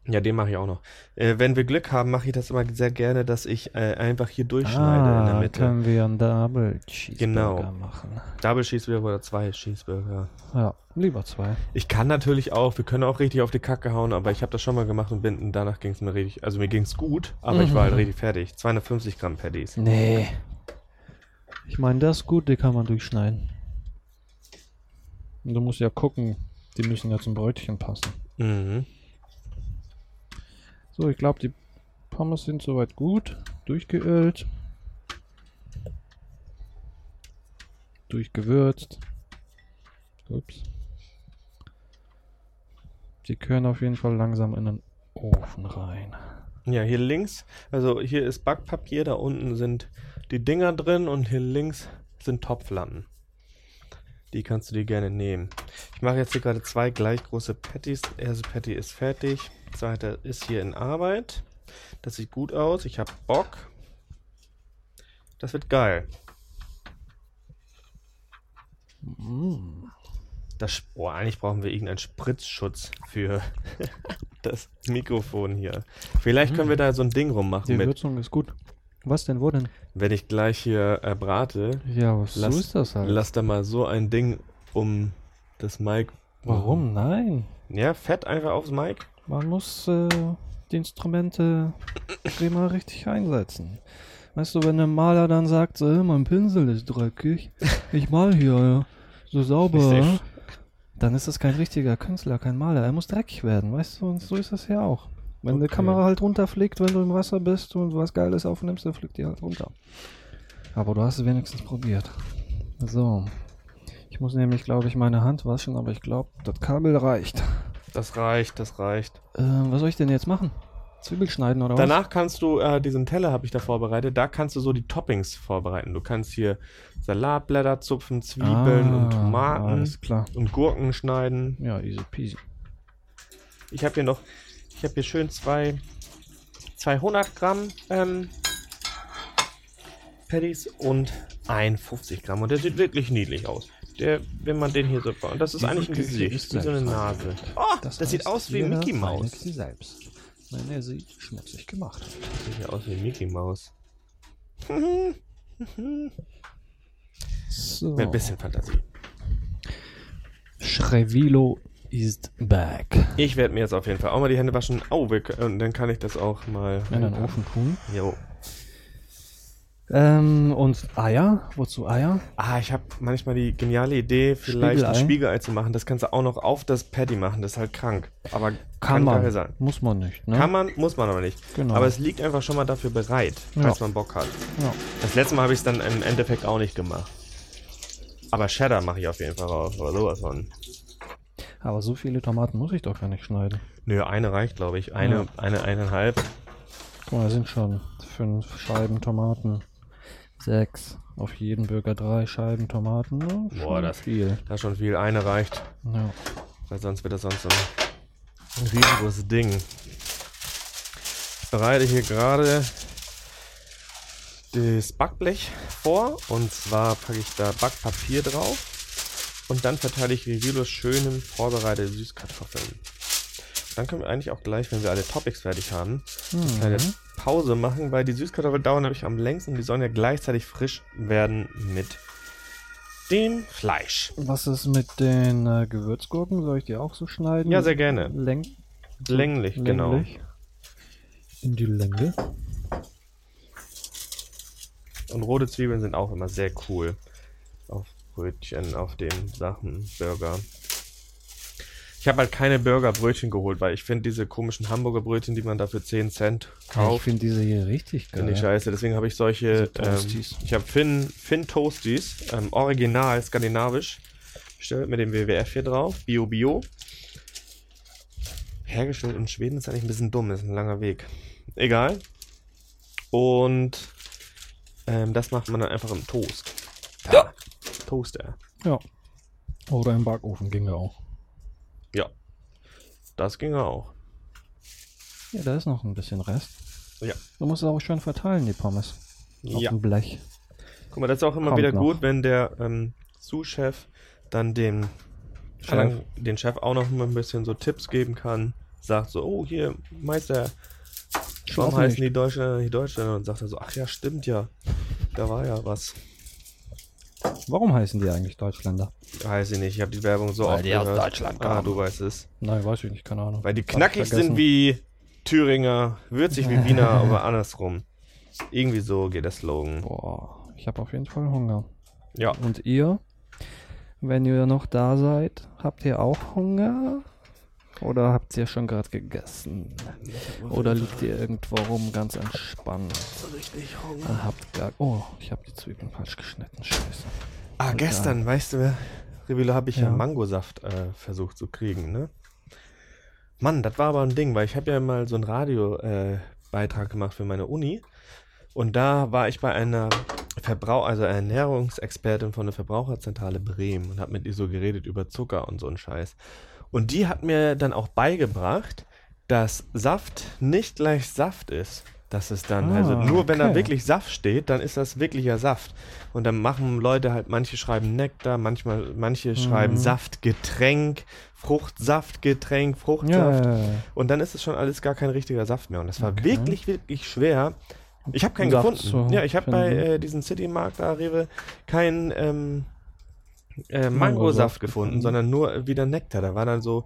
Ja, den mache ich auch noch. Äh, wenn wir Glück haben, mache ich das immer sehr gerne, dass ich äh, einfach hier durchschneide in der Ah, Mitte. können wir einen Double Cheeseburger Genau. machen. Double Cheeseburger oder zwei Cheeseburger. Ja, lieber zwei. Ich kann natürlich auch, wir können auch richtig auf die Kacke hauen, aber ich habe das schon mal gemacht und bin, danach ging es mir richtig, also mir ging es gut, aber ich war halt Mhm. richtig fertig. 250 Gramm Patties. Nee. Ich meine, das ist gut, die kann man durchschneiden. Und du musst ja gucken, die müssen ja zum Brötchen passen. Mhm. So, ich glaube, die Pommes sind soweit gut. Durchgeölt. Durchgewürzt. Ups. Die können auf jeden Fall langsam in den Ofen rein. Ja, hier links, also hier ist Backpapier, da unten sind die Dinger drin und hier links sind Topflatten. Die kannst du dir gerne nehmen. Ich mache jetzt hier gerade zwei gleich große Patties. Erste Patty ist fertig. Zweite ist hier in Arbeit. Das sieht gut aus. Ich habe Bock. Das wird geil. Mm. Das, oh, eigentlich brauchen wir irgendeinen Spritzschutz für das Mikrofon hier. Vielleicht können wir da so ein Ding rummachen Die mit. Würzung ist gut. Was denn, wo denn? Wenn ich gleich hier äh, brate, Ja, was, Lass- so ist das halt. lass da mal so ein Ding um das Mic. Warum? Nein. Ja, Fett einfach aufs Mic. Man muss äh, die Instrumente immer richtig einsetzen. Weißt du, wenn der Maler dann sagt, so, "Äh, mein Pinsel ist dreckig, ich mal hier so sauber, dann ist das kein richtiger Künstler, kein Maler. Er muss dreckig werden, weißt du, und so ist das ja auch. Wenn die Okay. Kamera halt runterfliegt, wenn du im Wasser bist und was Geiles aufnimmst, dann fliegt die halt runter. Aber du hast es wenigstens probiert. So. Ich muss nämlich, glaube ich, meine Hand waschen, aber ich glaube, das Kabel reicht. Das reicht, das reicht. Äh, was soll ich denn jetzt machen? Zwiebel schneiden oder was? Danach kannst du, äh, diesen Teller habe ich da vorbereitet, da kannst du so die Toppings vorbereiten. Du kannst hier Salatblätter zupfen, Zwiebeln und Ah, Tomaten Alles klar. und Gurken schneiden. Ja, easy peasy. Ich habe hier noch, ich habe hier schön zwei, 200 Gramm ähm, Patties und ein 50 Gramm. Und der sieht wirklich niedlich aus. Der, wenn man den hier so und das ist eigentlich ein Gesicht, wie so eine Nase. Oh, das, sieht heißt, aus wie Mickey Mouse. sie selbst. Wenn er sie schmutzig gemacht hat. Sieht ja aus wie Mickey Mouse. So. Mit ein bisschen Fantasie. Schrevilo ist back. Ich werde mir jetzt auf jeden Fall auch mal die Hände waschen. Oh, wir, und dann kann ich das auch mal. In den Ofen tun. Jo. Ähm, und Eier? Wozu Eier? Ah, ich habe manchmal die geniale Idee, vielleicht ein Spiegelei? Spiegelei zu machen. Das kannst du auch noch auf das Patty machen. Das ist halt krank. Aber Kann, man. geil sein. Muss man nicht, ne? Kann man, muss man aber nicht. Genau. Aber es liegt einfach schon mal dafür bereit, Ja. falls man Bock hat. ja. Das letzte Mal habe ich es dann im Endeffekt auch nicht gemacht. Aber Cheddar mache ich auf jeden Fall raus. Oder sowas von. Aber so viele Tomaten muss ich doch gar nicht schneiden. Nö, eine reicht, glaube ich. Eine, Ja. eine, eineinhalb. Guck mal, da sind schon fünf Scheiben Tomaten. Sechs. Auf jeden Bürger drei Scheiben Tomaten. Ne? Boah, das- viel. Da ist schon viel. Eine reicht. Ja. Weil sonst wird das sonst so ein riesengroßes Ding. Ich bereite hier gerade das Backblech vor. Und zwar packe ich da Backpapier drauf. Und dann verteile ich Revilos schönen vorbereitete Süßkartoffeln. Dann können wir eigentlich auch gleich, wenn wir alle Topics fertig haben, eine kleine Mhm. Pause machen, weil die Süßkartoffeln dauern nämlich am längsten und die sollen ja gleichzeitig frisch werden mit dem Fleisch. Was ist mit den äh, Gewürzgurken? Soll ich die auch so schneiden? Ja, sehr gerne. Läng Länglich, genau. länglich? In die Länge? Und rote Zwiebeln sind auch immer sehr cool. Brötchen, auf den Sachen, Burger. Ich habe halt keine Burgerbrötchen geholt, weil ich finde diese komischen Hamburger Brötchen, die man da für 10 Cent Ja, ich kauft, finde diese hier richtig geil. finde ich scheiße. Deswegen habe ich solche. Ähm, Toasties. ich habe Finn, Finn Toasties, ähm, original skandinavisch. Bestellt mit dem WWF hier drauf. Bio Bio. Hergestellt in Schweden ist eigentlich ein bisschen dumm, das ist ein langer Weg. Egal. Und ähm, das macht man dann einfach im Toast. Ja. Toaster. Ja. Oder im Backofen ging ja auch. Ja. Das ging auch. Ja, da ist noch ein bisschen Rest. Ja. Du musst es auch schön verteilen, die Pommes. Auf Ja. dem Blech. Guck mal, das ist auch immer Kommt wieder noch. gut, wenn der ähm, Sous-Chef dann dem Chef. den Chef auch noch mal ein bisschen so Tipps geben kann. Sagt so, oh hier, Meister, warum heißen die Deutschländer nicht Deutschländer? Und sagt er so, ach ja, stimmt ja. Da war ja was. Warum heißen die eigentlich Deutschländer? Weiß ich nicht, ich habe die Werbung so Weil oft die aus gehört. Deutschland Ah, kamen. du weißt es. Nein, weiß ich nicht, keine Ahnung. Weil die Hab ich knackig vergessen. sind wie Thüringer, würzig wie Wiener, aber andersrum. Irgendwie so geht der Slogan. Boah, ich habe auf jeden Fall Hunger. Ja, Und ihr? Wenn ihr noch da seid, habt ihr auch Hunger? Oder habt ihr schon gerade gegessen? Oder liegt ihr irgendwo rum ganz entspannt richtig und habt gar... Oh, ich habe die Zwiebeln falsch geschnitten, scheiße. Ah, gestern, weißt du, Revilo, habe ich ja, Ja. Mangosaft äh, versucht zu kriegen, ne? Mann, das war aber ein Ding, weil ich habe ja mal so einen Radio-Beitrag äh, gemacht für meine Uni. Und da war ich bei einer Verbrauch also Ernährungsexpertin von der Verbraucherzentrale Bremen und habe mit ihr so geredet über Zucker und so einen Scheiß. Und die hat mir dann auch beigebracht, dass Saft nicht gleich Saft ist. Das ist dann, Ah, also nur wenn da okay. wirklich Saft steht, dann ist das wirklicher Saft. Und dann machen Leute halt, manche schreiben Nektar, manchmal, manche schreiben Mhm. Saftgetränk, Fruchtsaftgetränk, Fruchtsaft. Ja, ja, ja. Und dann ist es schon alles gar kein richtiger Saft mehr. Und das war Okay. wirklich, wirklich schwer, Ich habe keinen Saft gefunden. ja, ich habe bei äh, diesem Citymarkt da Rewe keinen ähm, äh, Mangosaft gefunden, gefunden. sondern nur wieder Nektar. Da war dann so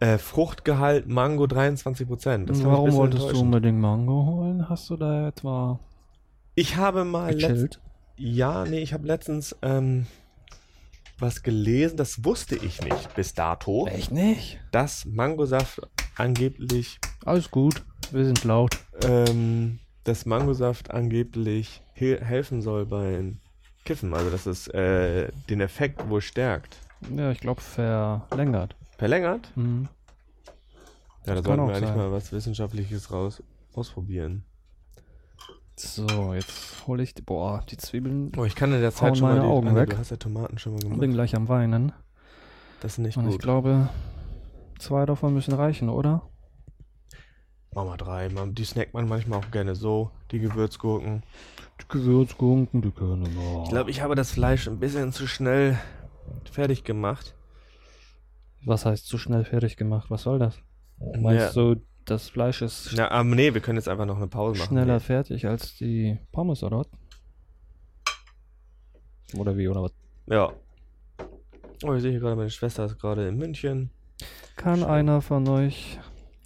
äh, Fruchtgehalt Mango 23 Prozent. Warum wolltest du unbedingt Mango holen? Hast du da etwa Ich habe mal letzt, ja, nee, ich habe letztens ähm, was gelesen, das wusste ich nicht bis dato, Echt nicht? dass Mangosaft angeblich Alles gut, wir sind laut. ähm, dass Mangosaft angeblich he helfen soll beim Kiffen, also dass es äh, den Effekt wohl stärkt. Ja, ich glaube verlängert. Verlängert? Mhm. Ja, da sollten wir eigentlich sein. mal was Wissenschaftliches raus ausprobieren. So, jetzt hole ich die. Boah, die Zwiebeln. Oh, ich kann in der Zeit schon mal die, Augen nee, weg. Du hast ja Tomaten schon mal Bin gemacht. gleich am Weinen. Das ist nicht Und ich gut. glaube, zwei davon müssen reichen, oder? Mach mal drei. Die snackt man manchmal auch gerne so, die Gewürzgurken. Die Gewürzgurken, die können wir. Ich glaube, ich habe das Fleisch ein bisschen zu schnell fertig gemacht. Was heißt zu schnell fertig gemacht? Was soll das? Meinst du, das Fleisch ist Ja, aber nee, wir können jetzt einfach noch eine Pause machen. schneller Nee. fertig als die Pommes, oder was? Oder wie, oder was? Ja. Oh, ich sehe hier gerade, meine Schwester ist gerade in München. Kann Schön. einer von euch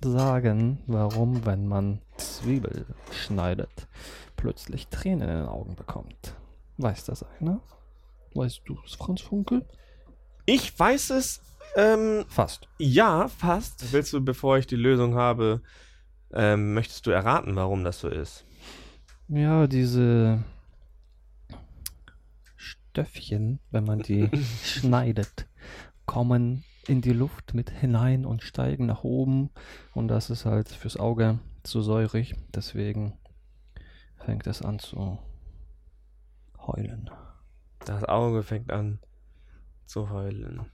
sagen, warum, wenn man Zwiebel schneidet, plötzlich Tränen in den Augen bekommt? Weiß das einer? Weißt du es, Franz Funkel? Ich weiß es, ähm, Fast. ja, fast. Willst du, bevor ich die Lösung habe, ähm, möchtest du erraten, warum das so ist? Ja, diese Stöffchen, wenn man die schneidet, kommen in die Luft mit hinein und steigen nach oben. Und das ist halt fürs Auge zu säurig. Deswegen fängt es an zu heulen. Das Auge fängt an zu heulen.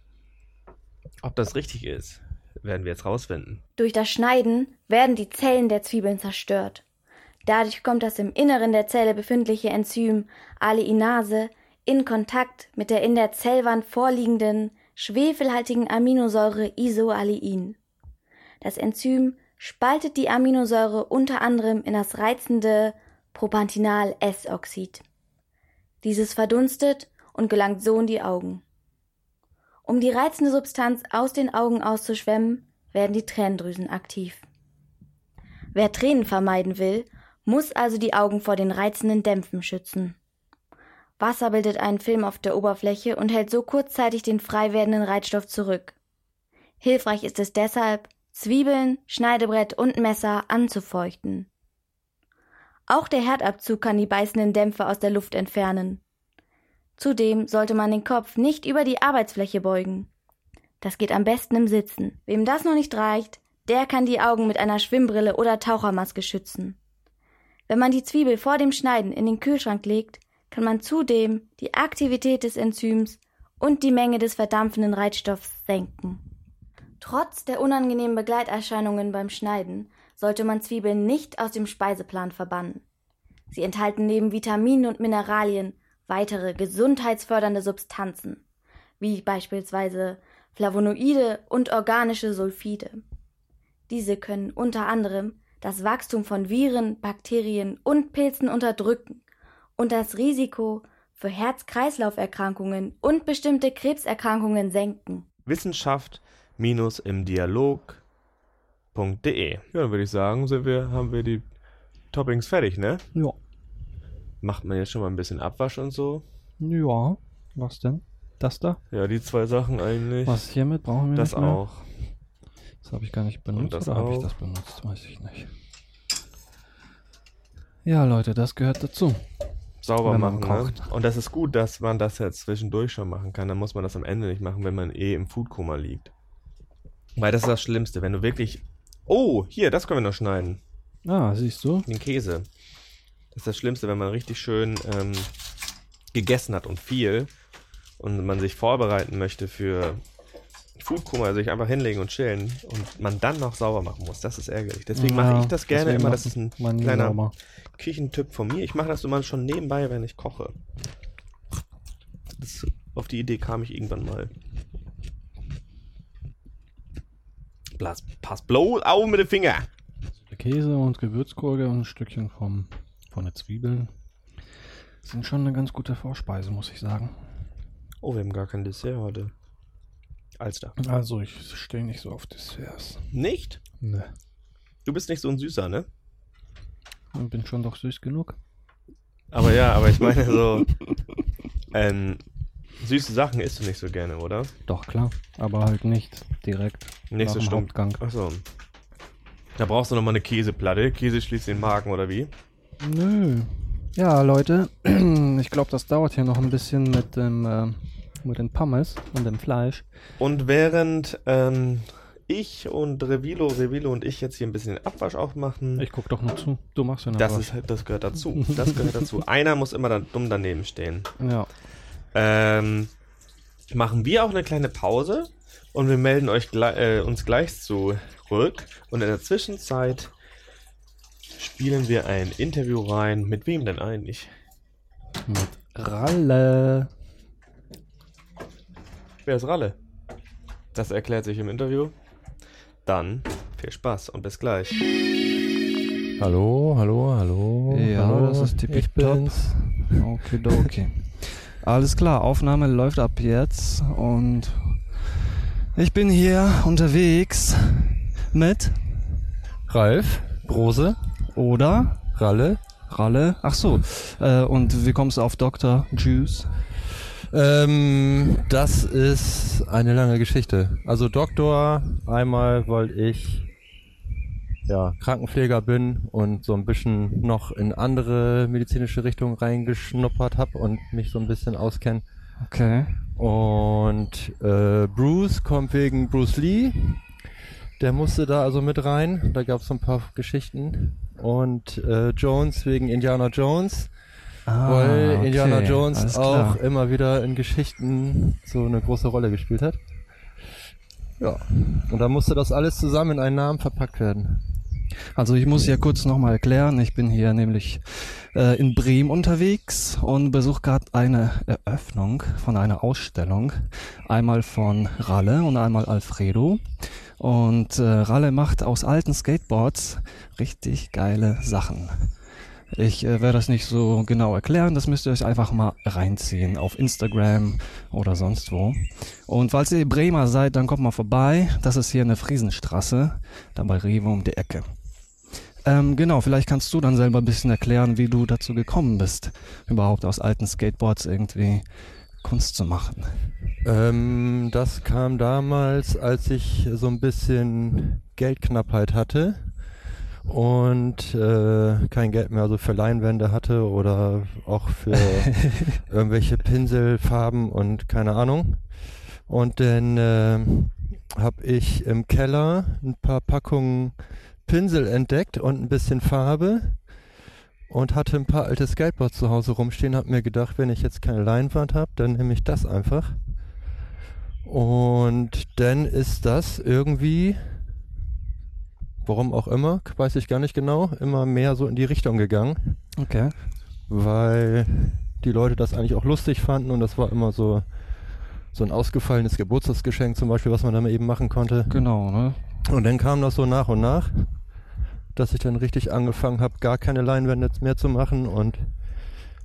Ob das richtig ist, werden wir jetzt rausfinden. Durch das Schneiden werden die Zellen der Zwiebeln zerstört. Dadurch kommt das im Inneren der Zelle befindliche Enzym Aleinase in Kontakt mit der in der Zellwand vorliegenden schwefelhaltigen Aminosäure Isoalein. Das Enzym spaltet die Aminosäure unter anderem in das reizende Propantinal-S-Oxid. Dieses verdunstet und gelangt so in die Augen. Um die reizende Substanz aus den Augen auszuschwemmen, werden die Tränendrüsen aktiv. Wer Tränen vermeiden will, muss also die Augen vor den reizenden Dämpfen schützen. Wasser bildet einen Film auf der Oberfläche und hält so kurzzeitig den frei werdenden Reizstoff zurück. Hilfreich ist es deshalb, Zwiebeln, Schneidebrett und Messer anzufeuchten. Auch der Herdabzug kann die beißenden Dämpfe aus der Luft entfernen. Zudem sollte man den Kopf nicht über die Arbeitsfläche beugen. Das geht am besten im Sitzen. Wem das noch nicht reicht, der kann die Augen mit einer Schwimmbrille oder Tauchermaske schützen. Wenn man die Zwiebel vor dem Schneiden in den Kühlschrank legt, kann man zudem die Aktivität des Enzyms und die Menge des verdampfenden Reizstoffs senken. Trotz der unangenehmen Begleiterscheinungen beim Schneiden sollte man Zwiebeln nicht aus dem Speiseplan verbannen. Sie enthalten neben Vitaminen und Mineralien weitere gesundheitsfördernde Substanzen, wie beispielsweise Flavonoide und organische Sulfide. Diese können unter anderem das Wachstum von Viren, Bakterien und Pilzen unterdrücken und das Risiko für Herz-Kreislauf-Erkrankungen und bestimmte Krebserkrankungen senken. Wissenschaft minus im Dialog.de. Ja, dann würde ich sagen, sind wir, haben wir die Toppings fertig, ne? Ja. Macht man jetzt schon mal ein bisschen Abwasch und so? Ja. Was denn? Das da? Ja, die zwei Sachen eigentlich. Was hiermit brauchen wir das nicht mehr? auch. Das habe ich gar nicht benutzt. das oder habe ich auch. das benutzt? Weiß ich nicht. Ja, Leute, das gehört dazu. Sauber Wenn man machen, ne? kocht. Und das ist gut, dass man das jetzt zwischendurch schon machen kann. Dann muss man das am Ende nicht machen, wenn man eh im Foodkoma liegt. Weil das ist das Schlimmste, wenn du wirklich. Oh, hier, das können wir noch schneiden. Ah, siehst du? Den Käse. Das ist das Schlimmste, wenn man richtig schön ähm, gegessen hat und viel und man sich vorbereiten möchte für Foodkoma, sich einfach hinlegen und chillen und man dann noch sauber machen muss. Das ist ärgerlich. Deswegen Ja, mache ich das gerne immer. Das ist ein kleiner sauber. Küchentipp von mir. Ich mache das immer schon nebenbei, wenn ich koche. Das, auf die Idee kam ich irgendwann mal. Pass, pass bloß auf mit dem Finger. Käse und Gewürzgurke und ein Stückchen vom von der Zwiebel sind schon eine ganz gute Vorspeise, muss ich sagen. Oh, wir haben gar kein Dessert heute. Alster. Also, ich stehe nicht so auf Desserts. Nicht? Ne. Du bist nicht so ein Süßer, ne? Ich bin schon doch süß genug. Aber ja, aber ich meine so, ähm, süße Sachen isst du nicht so gerne, oder? Doch, klar. Aber halt nicht direkt Nicht nach so stumpf. Achso. Da brauchst du nochmal eine Käseplatte. Käse schließt den Magen, oder wie? Nö. Ja, Leute, ich glaube, das dauert hier noch ein bisschen mit dem, äh, mit den Pommes und dem Fleisch. Und während ähm, ich und Revilo, Revilo und ich jetzt hier ein bisschen den Abwasch aufmachen, Ich guck doch nur zu. Du machst ja noch das, was. ist, halt- das gehört dazu. Das gehört dazu. Einer muss immer dann dumm daneben stehen. Ja. Ähm, machen wir auch eine kleine Pause und wir melden euch gle äh, uns gleich zurück. Und in der Zwischenzeit spielen wir ein Interview rein. Mit wem denn eigentlich? Mit Ralle. Wer ist Ralle? Das erklärt sich im Interview. Dann viel Spaß und bis gleich. Hallo, hallo, hallo. Ja, hallo, das ist ich tippitopp. bin's. Alles klar, Aufnahme läuft ab jetzt und ich bin hier unterwegs mit Ralf, Brose, oder Ralle. Ralle. Ach so. Äh, und wie kommst du auf Dr. Juice? Ähm, das ist eine lange Geschichte. Also Doktor, einmal, weil ich ja, Krankenpfleger bin und so ein bisschen noch in andere medizinische Richtungen reingeschnuppert habe und mich so ein bisschen auskenne. Okay. Und äh, Bruce kommt wegen Bruce Lee. Der musste da also mit rein. Da gab es so ein paar Geschichten. Und äh, Jones wegen Indiana Jones, Ah, weil okay, Indiana Jones alles auch klar. immer wieder in Geschichten so eine große Rolle gespielt hat. Ja. Und da musste das alles zusammen in einen Namen verpackt werden. Also ich muss ja kurz nochmal erklären, ich bin hier nämlich äh, in Bremen unterwegs und besuche gerade eine Eröffnung von einer Ausstellung. Einmal von Ralle und einmal Alfredo. Und äh, Ralle macht aus alten Skateboards richtig geile Sachen. Ich äh, werde das nicht so genau erklären, das müsst ihr euch einfach mal reinziehen auf Instagram oder sonst wo. Und falls ihr Bremer seid, dann kommt mal vorbei. Das ist hier eine Friesenstraße, da bei Rewe um die Ecke. Ähm, genau, vielleicht kannst du dann selber ein bisschen erklären, wie du dazu gekommen bist, überhaupt aus alten Skateboards irgendwie Kunst zu machen. Ähm, das kam damals, als ich so ein bisschen Geldknappheit hatte und äh, kein Geld mehr so für Leinwände hatte oder auch für irgendwelche Pinselfarben und keine Ahnung. Und dann äh, habe ich im Keller ein paar Packungen Pinsel entdeckt und ein bisschen Farbe und hatte ein paar alte Skateboards zu Hause rumstehen. Hab mir gedacht, wenn ich jetzt keine Leinwand habe, dann nehme ich das einfach. Und dann ist das irgendwie, warum auch immer, weiß ich gar nicht genau, immer mehr so in die Richtung gegangen, Okay. weil die Leute das eigentlich auch lustig fanden und das war immer so so ein ausgefallenes Geburtstagsgeschenk zum Beispiel, was man dann eben machen konnte. Genau, ne? Und dann kam das so nach und nach, dass ich dann richtig angefangen habe, gar keine Leinwände mehr zu machen und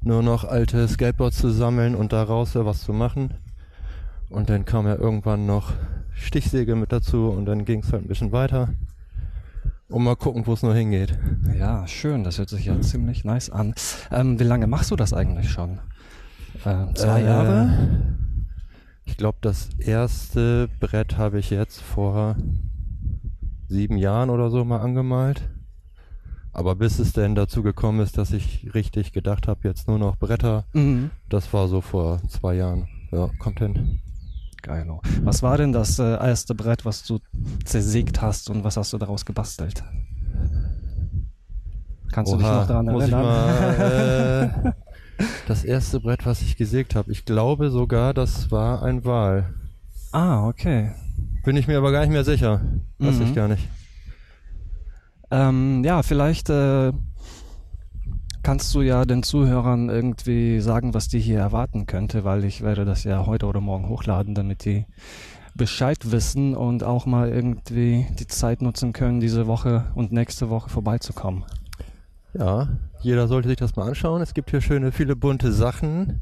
nur noch alte Skateboards zu sammeln und daraus ja was zu machen. Und dann kam ja irgendwann noch Stichsäge mit dazu und dann ging es halt ein bisschen weiter. Und mal gucken, wo es noch hingeht. Ja, schön, das hört sich ja ziemlich nice an. Ähm, wie lange machst du das eigentlich schon? Äh, zwei Äh, Jahre? Ich glaube, das erste Brett habe ich jetzt vor sieben Jahren oder so mal angemalt. Aber bis es denn dazu gekommen ist, dass ich richtig gedacht habe, jetzt nur noch Bretter, Mhm. das war so vor zwei Jahren. Ja, kommt hin. Geilo. Was war denn das äh, erste Brett, was du zersägt hast und was hast du daraus gebastelt? Kannst du dich Oha, noch daran erinnern? mal, äh, das erste Brett, was ich gesägt habe. Ich glaube sogar, das war ein Wal. ah, okay. Bin ich mir aber gar nicht mehr sicher. Weiß Mhm. ich gar nicht. Ähm, ja, vielleicht äh, kannst du ja den Zuhörern irgendwie sagen, was die hier erwarten könnte, weil ich werde das ja heute oder morgen hochladen, damit die Bescheid wissen und auch mal irgendwie die Zeit nutzen können, diese Woche und nächste Woche vorbeizukommen. Ja, jeder sollte sich das mal anschauen. Es gibt hier schöne, viele bunte Sachen.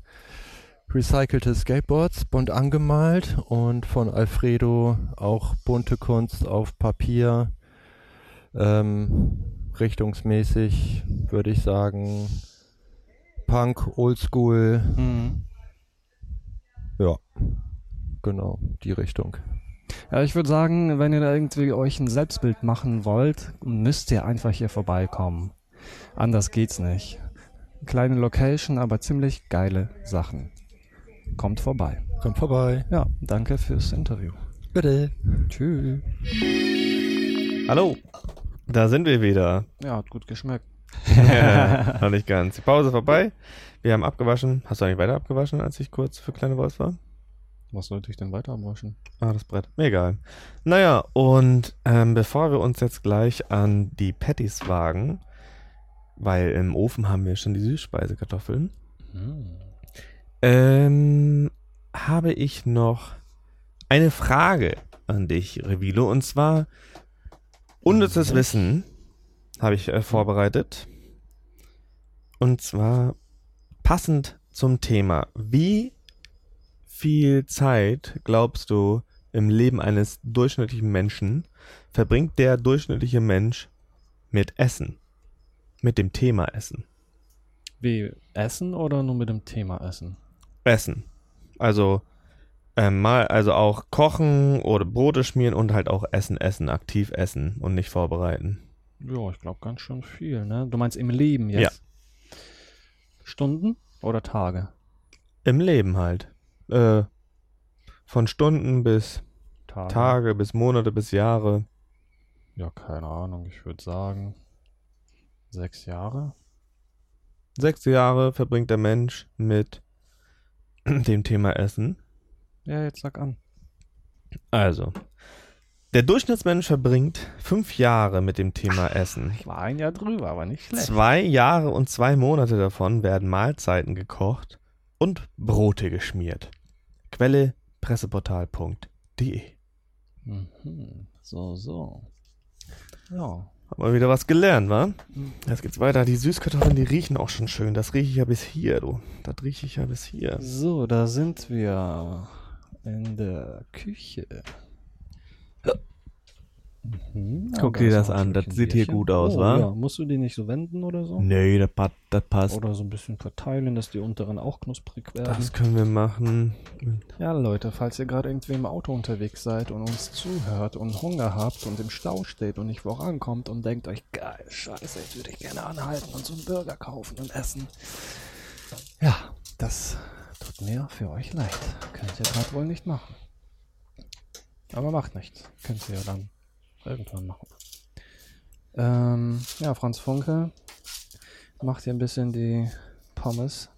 Recycelte Skateboards, bunt angemalt und von Alfredo auch bunte Kunst auf Papier. Ähm, richtungsmäßig würde ich sagen Punk, Oldschool. Mhm. Ja, genau, die Richtung. Ja, ich würde sagen, wenn ihr da irgendwie euch ein Selbstbild machen wollt, müsst ihr einfach hier vorbeikommen. Anders geht's nicht. Kleine Location, aber ziemlich geile Sachen. Kommt vorbei. Kommt vorbei. Ja, danke fürs Interview. Bitte. Tschüss. Hallo, da sind wir wieder. Ja, hat gut geschmeckt. ja, noch nicht ganz. Die Pause vorbei. Wir haben abgewaschen. Hast du eigentlich weiter abgewaschen, als ich kurz für kleine Wolf war? Was sollte ich denn weiter abwaschen? Ah, das Brett. Mir egal. Naja, und ähm, bevor wir uns jetzt gleich an die Patties wagen, weil im Ofen haben wir schon die Süßspeisekartoffeln, Hm. ähm, habe ich noch eine Frage an dich, Revilo. Und zwar unnützes Wissen habe ich äh, vorbereitet. Und zwar passend zum Thema. Wie viel Zeit, glaubst du, im Leben eines durchschnittlichen Menschen verbringt der durchschnittliche Mensch mit Essen? Mit dem Thema Essen. Wie, Essen oder nur mit dem Thema Essen? Essen. Also ähm, mal, also auch kochen oder Brote schmieren und halt auch Essen, essen, aktiv essen und nicht vorbereiten. Ja, ich glaube ganz schön viel, ne? Du meinst im Leben jetzt? Stunden oder Tage? Im Leben halt. Äh, von Stunden bis Tage. Tage, bis Monate, bis Jahre. Ja, keine Ahnung. Ich würde sagen sechs Jahre. Sechs Jahre verbringt der Mensch mit dem Thema Essen. Ja, jetzt sag an. Also, der Durchschnittsmensch verbringt fünf Jahre mit dem Thema Essen. Ich war ein Jahr drüber, aber nicht schlecht. Zwei Jahre und zwei Monate davon werden Mahlzeiten gekocht und Brote geschmiert. Quelle presseportal.de. Mhm. So, so. Ja. Haben wir wieder was gelernt, wa? Jetzt geht's weiter. Die Süßkartoffeln, die riechen auch schon schön. Das rieche ich ja bis hier, du. Das rieche ich ja bis hier. So, da sind wir in der Küche. Mhm, Guck dir da das an, das sieht hier gut aus, oh, wa? Ja. Musst du die nicht so wenden oder so? Nee, das, das passt. Oder so ein bisschen verteilen, dass die unteren auch knusprig werden. Das können wir machen. Ja, Leute, falls ihr gerade irgendwie im Auto unterwegs seid und uns zuhört und Hunger habt und im Stau steht und nicht vorankommt und denkt euch, geil, scheiße, jetzt würde ich gerne anhalten und so einen Burger kaufen und essen. Ja, das tut mir für euch leid. Könnt ihr gerade wohl nicht machen. Aber macht nichts. Könnt ihr ja dann irgendwann machen. Ähm, ja, Franz Funke macht hier ein bisschen die Pommes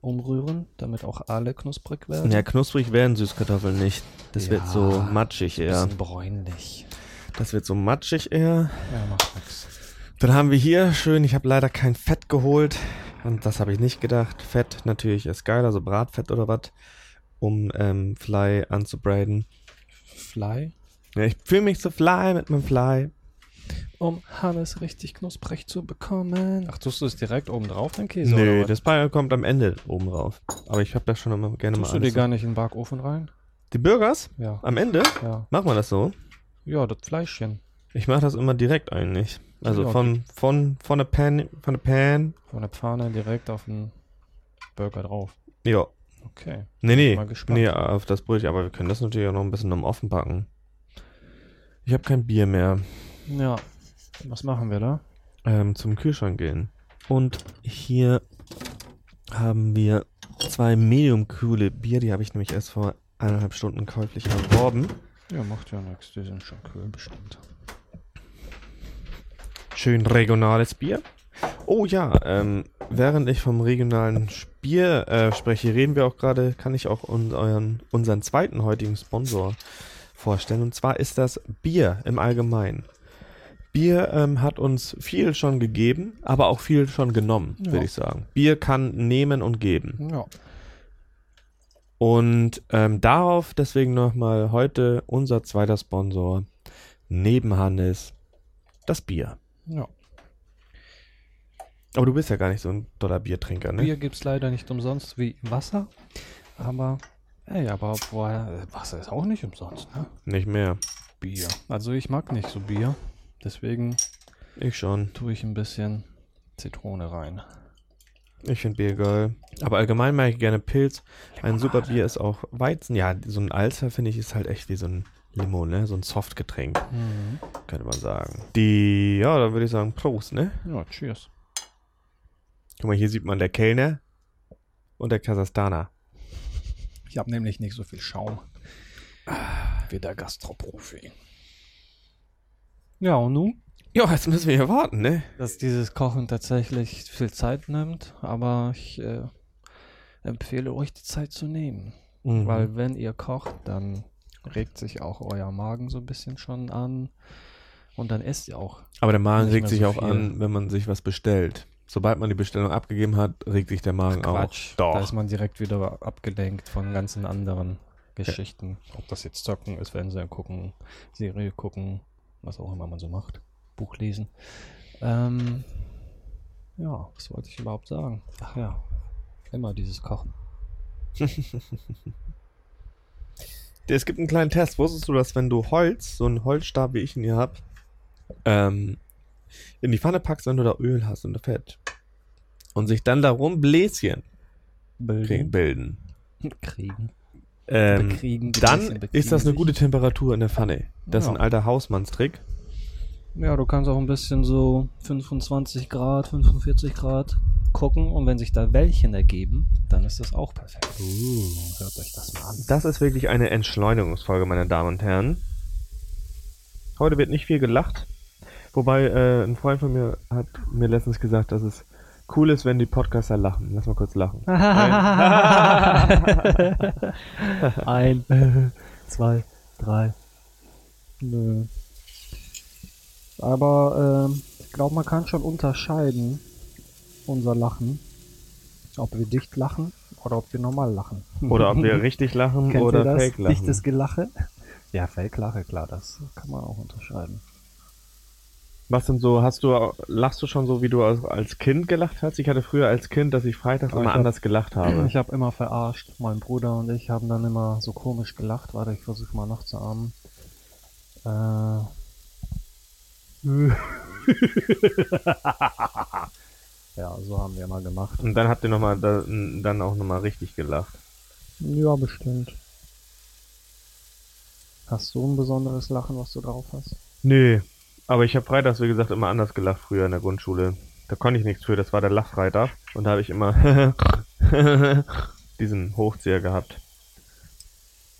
umrühren, damit auch alle knusprig werden. Ja, knusprig werden Süßkartoffeln nicht. Das wird Ja, so matschig eher. Bisschen bräunlich. Das wird so matschig eher. Ja, macht nix. Dann haben wir hier schön, ich habe leider kein Fett geholt. Und das habe ich nicht gedacht. Fett natürlich ist geil, also Bratfett oder was, um ähm, Fly anzubraten. Fly. Ja, ich fühle mich so fly mit meinem Fly. Um Hannes richtig knusprig zu bekommen. Ach, tust du es direkt oben drauf, den Käse? Was? das Pie kommt am Ende oben drauf. Aber ich habe das schon immer gerne Tust mal du die alles. gar nicht in den Backofen rein? Die Burgers? Ja. Am Ende? Ja. Machen wir das so? Ja, das Fleischchen. Ich mache das immer direkt eigentlich. Also von, von, von der Pan, von der Pan. Von der Pfanne direkt auf den Burger drauf. Ja. Okay. Nee, nee. Mal gespannt. Nee, auf das Brötchen. Aber wir können das natürlich auch noch ein bisschen im Offen packen. Ich habe kein Bier mehr. Ja. Was machen wir da? Ähm, zum Kühlschrank gehen. Und hier haben wir zwei medium-kühle Bier. Die habe ich nämlich erst vor eineinhalb Stunden käuflich erworben. Ja, macht ja nichts. Die sind schon kühl bestimmt. Schön regionales Bier. Oh ja, ähm, während ich vom regionalen Bier äh, spreche, reden wir auch gerade, kann ich auch un euren, unseren zweiten heutigen Sponsor vorstellen. Und zwar ist das Bier im Allgemeinen. Bier ähm, hat uns viel schon gegeben, aber auch viel schon genommen, Ja. würde ich sagen. Bier kann nehmen und geben. Ja. Und ähm, darauf deswegen nochmal heute unser zweiter Sponsor, neben Hannes, das Bier. Ja. Aber du bist ja gar nicht so ein doller Biertrinker, ne? Bier gibt's leider nicht umsonst wie Wasser. Aber, ey, aber woher, Wasser ist auch nicht umsonst, ne? Nicht mehr. Bier. Also ich mag nicht so Bier. Deswegen Ich schon. tue ich ein bisschen Zitrone rein. Ich finde Bier geil. Aber allgemein mag ich gerne Pilz. Ein super Bier ist auch Weizen. Ja, so ein Alster finde ich ist halt echt wie so ein Limo, ne? So ein Softgetränk, könnte man sagen. Die, ja, da würde ich sagen Prost, ne? Ja, cheers. Guck mal, hier sieht man der Kellner und der Kasachstaner. Ich habe nämlich nicht so viel Schaum wie der Gastroprofi. Ja, und nun? Ja, jetzt müssen wir hier warten, ne? Dass dieses Kochen tatsächlich viel Zeit nimmt, aber ich äh, empfehle euch die Zeit zu nehmen. Mhm. Weil wenn ihr kocht, dann regt sich auch euer Magen so ein bisschen schon an und dann esst ihr auch. Aber der Magen regt sich so auch viel. an, wenn man sich was bestellt. Sobald man die Bestellung abgegeben hat, regt sich der Magen Quatsch. auch. Doch. Da ist man direkt wieder abgelenkt von ganzen anderen Geschichten. Ob das jetzt Zocken ist, Fernsehen gucken, Serie gucken, was auch immer man so macht. Buch lesen. Ähm, ja, was wollte ich überhaupt sagen? Ach ja, immer dieses Kochen. Es gibt einen kleinen Test. Wusstest du, dass wenn du Holz, so einen Holzstab, wie ich ihn hier habe, ähm, in die Pfanne packst, wenn du da Öl hast und Fett und sich dann darum Bläschen kriegen, bilden, Kriegen. ähm, Bekriegen, dann bekriegen ist das eine sich. gute Temperatur in der Pfanne. Das ist Ja. ein alter Hausmannstrick. Ja, du kannst auch ein bisschen so 25 Grad, 45 Grad gucken und wenn sich da Wellchen ergeben, dann ist das auch perfekt. Hört euch das mal an. Das ist wirklich eine Entschleunigungsfolge, meine Damen und Herren. Heute wird nicht viel gelacht. Wobei äh, ein Freund von mir hat mir letztens gesagt, dass es cool ist, wenn die Podcaster lachen. Lass mal kurz lachen. Ein, zwei, drei. Nö. Aber ähm, ich glaube, man kann schon unterscheiden, unser Lachen, ob wir dicht lachen oder ob wir normal lachen. Oder ob wir richtig lachen Kennt oder fake lachen. Dichtes Gelache? Ja, Fake-Lache, klar, das kann man auch unterscheiden. Was denn so, hast du, lachst du schon so, wie du als, Kind gelacht hast? Ich hatte früher als Kind, dass ich freitags Aber immer ich hab- anders gelacht habe. Ich habe immer verarscht. Mein Bruder und ich haben dann immer so komisch gelacht. Warte, ich versuche mal nachzuahmen. Äh. ja, so haben wir mal gemacht. Und dann habt ihr noch mal, da, dann auch nochmal richtig gelacht. Ja, bestimmt. Hast du ein besonderes Lachen, was du drauf hast? Nee, aber ich habe freitags, wie gesagt, immer anders gelacht früher in der Grundschule. Da konnte ich nichts für, das war der Lachfreitag. Und da habe ich immer diesen Hochzieher gehabt.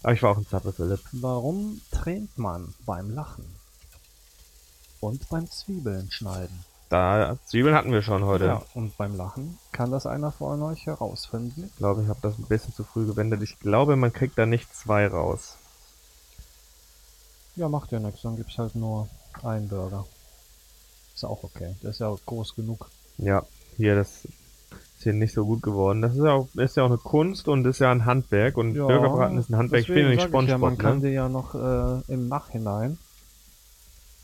Aber ich war auch ein Zappe, Philipp. Warum tränt man beim Lachen? Und beim Zwiebeln schneiden? Da, Zwiebeln hatten wir schon heute. Ja, und beim Lachen kann das einer von euch herausfinden? Ich glaube, ich habe das ein bisschen zu früh gewendet. Ich glaube, man kriegt da nicht zwei raus. Ja, macht ja nichts, dann gibt's halt nur einen Burger. Ist auch okay. Der ist ja groß genug. Ja, hier, das ist hier nicht so gut geworden. Das ist ja auch, ist ja auch eine Kunst und ist ja ein Handwerk. Und Ja, Burgerbraten ist ein Handwerk. Ich bin ja nicht ich ja, man Spongebob, kann ne? die ja noch äh, im Nachhinein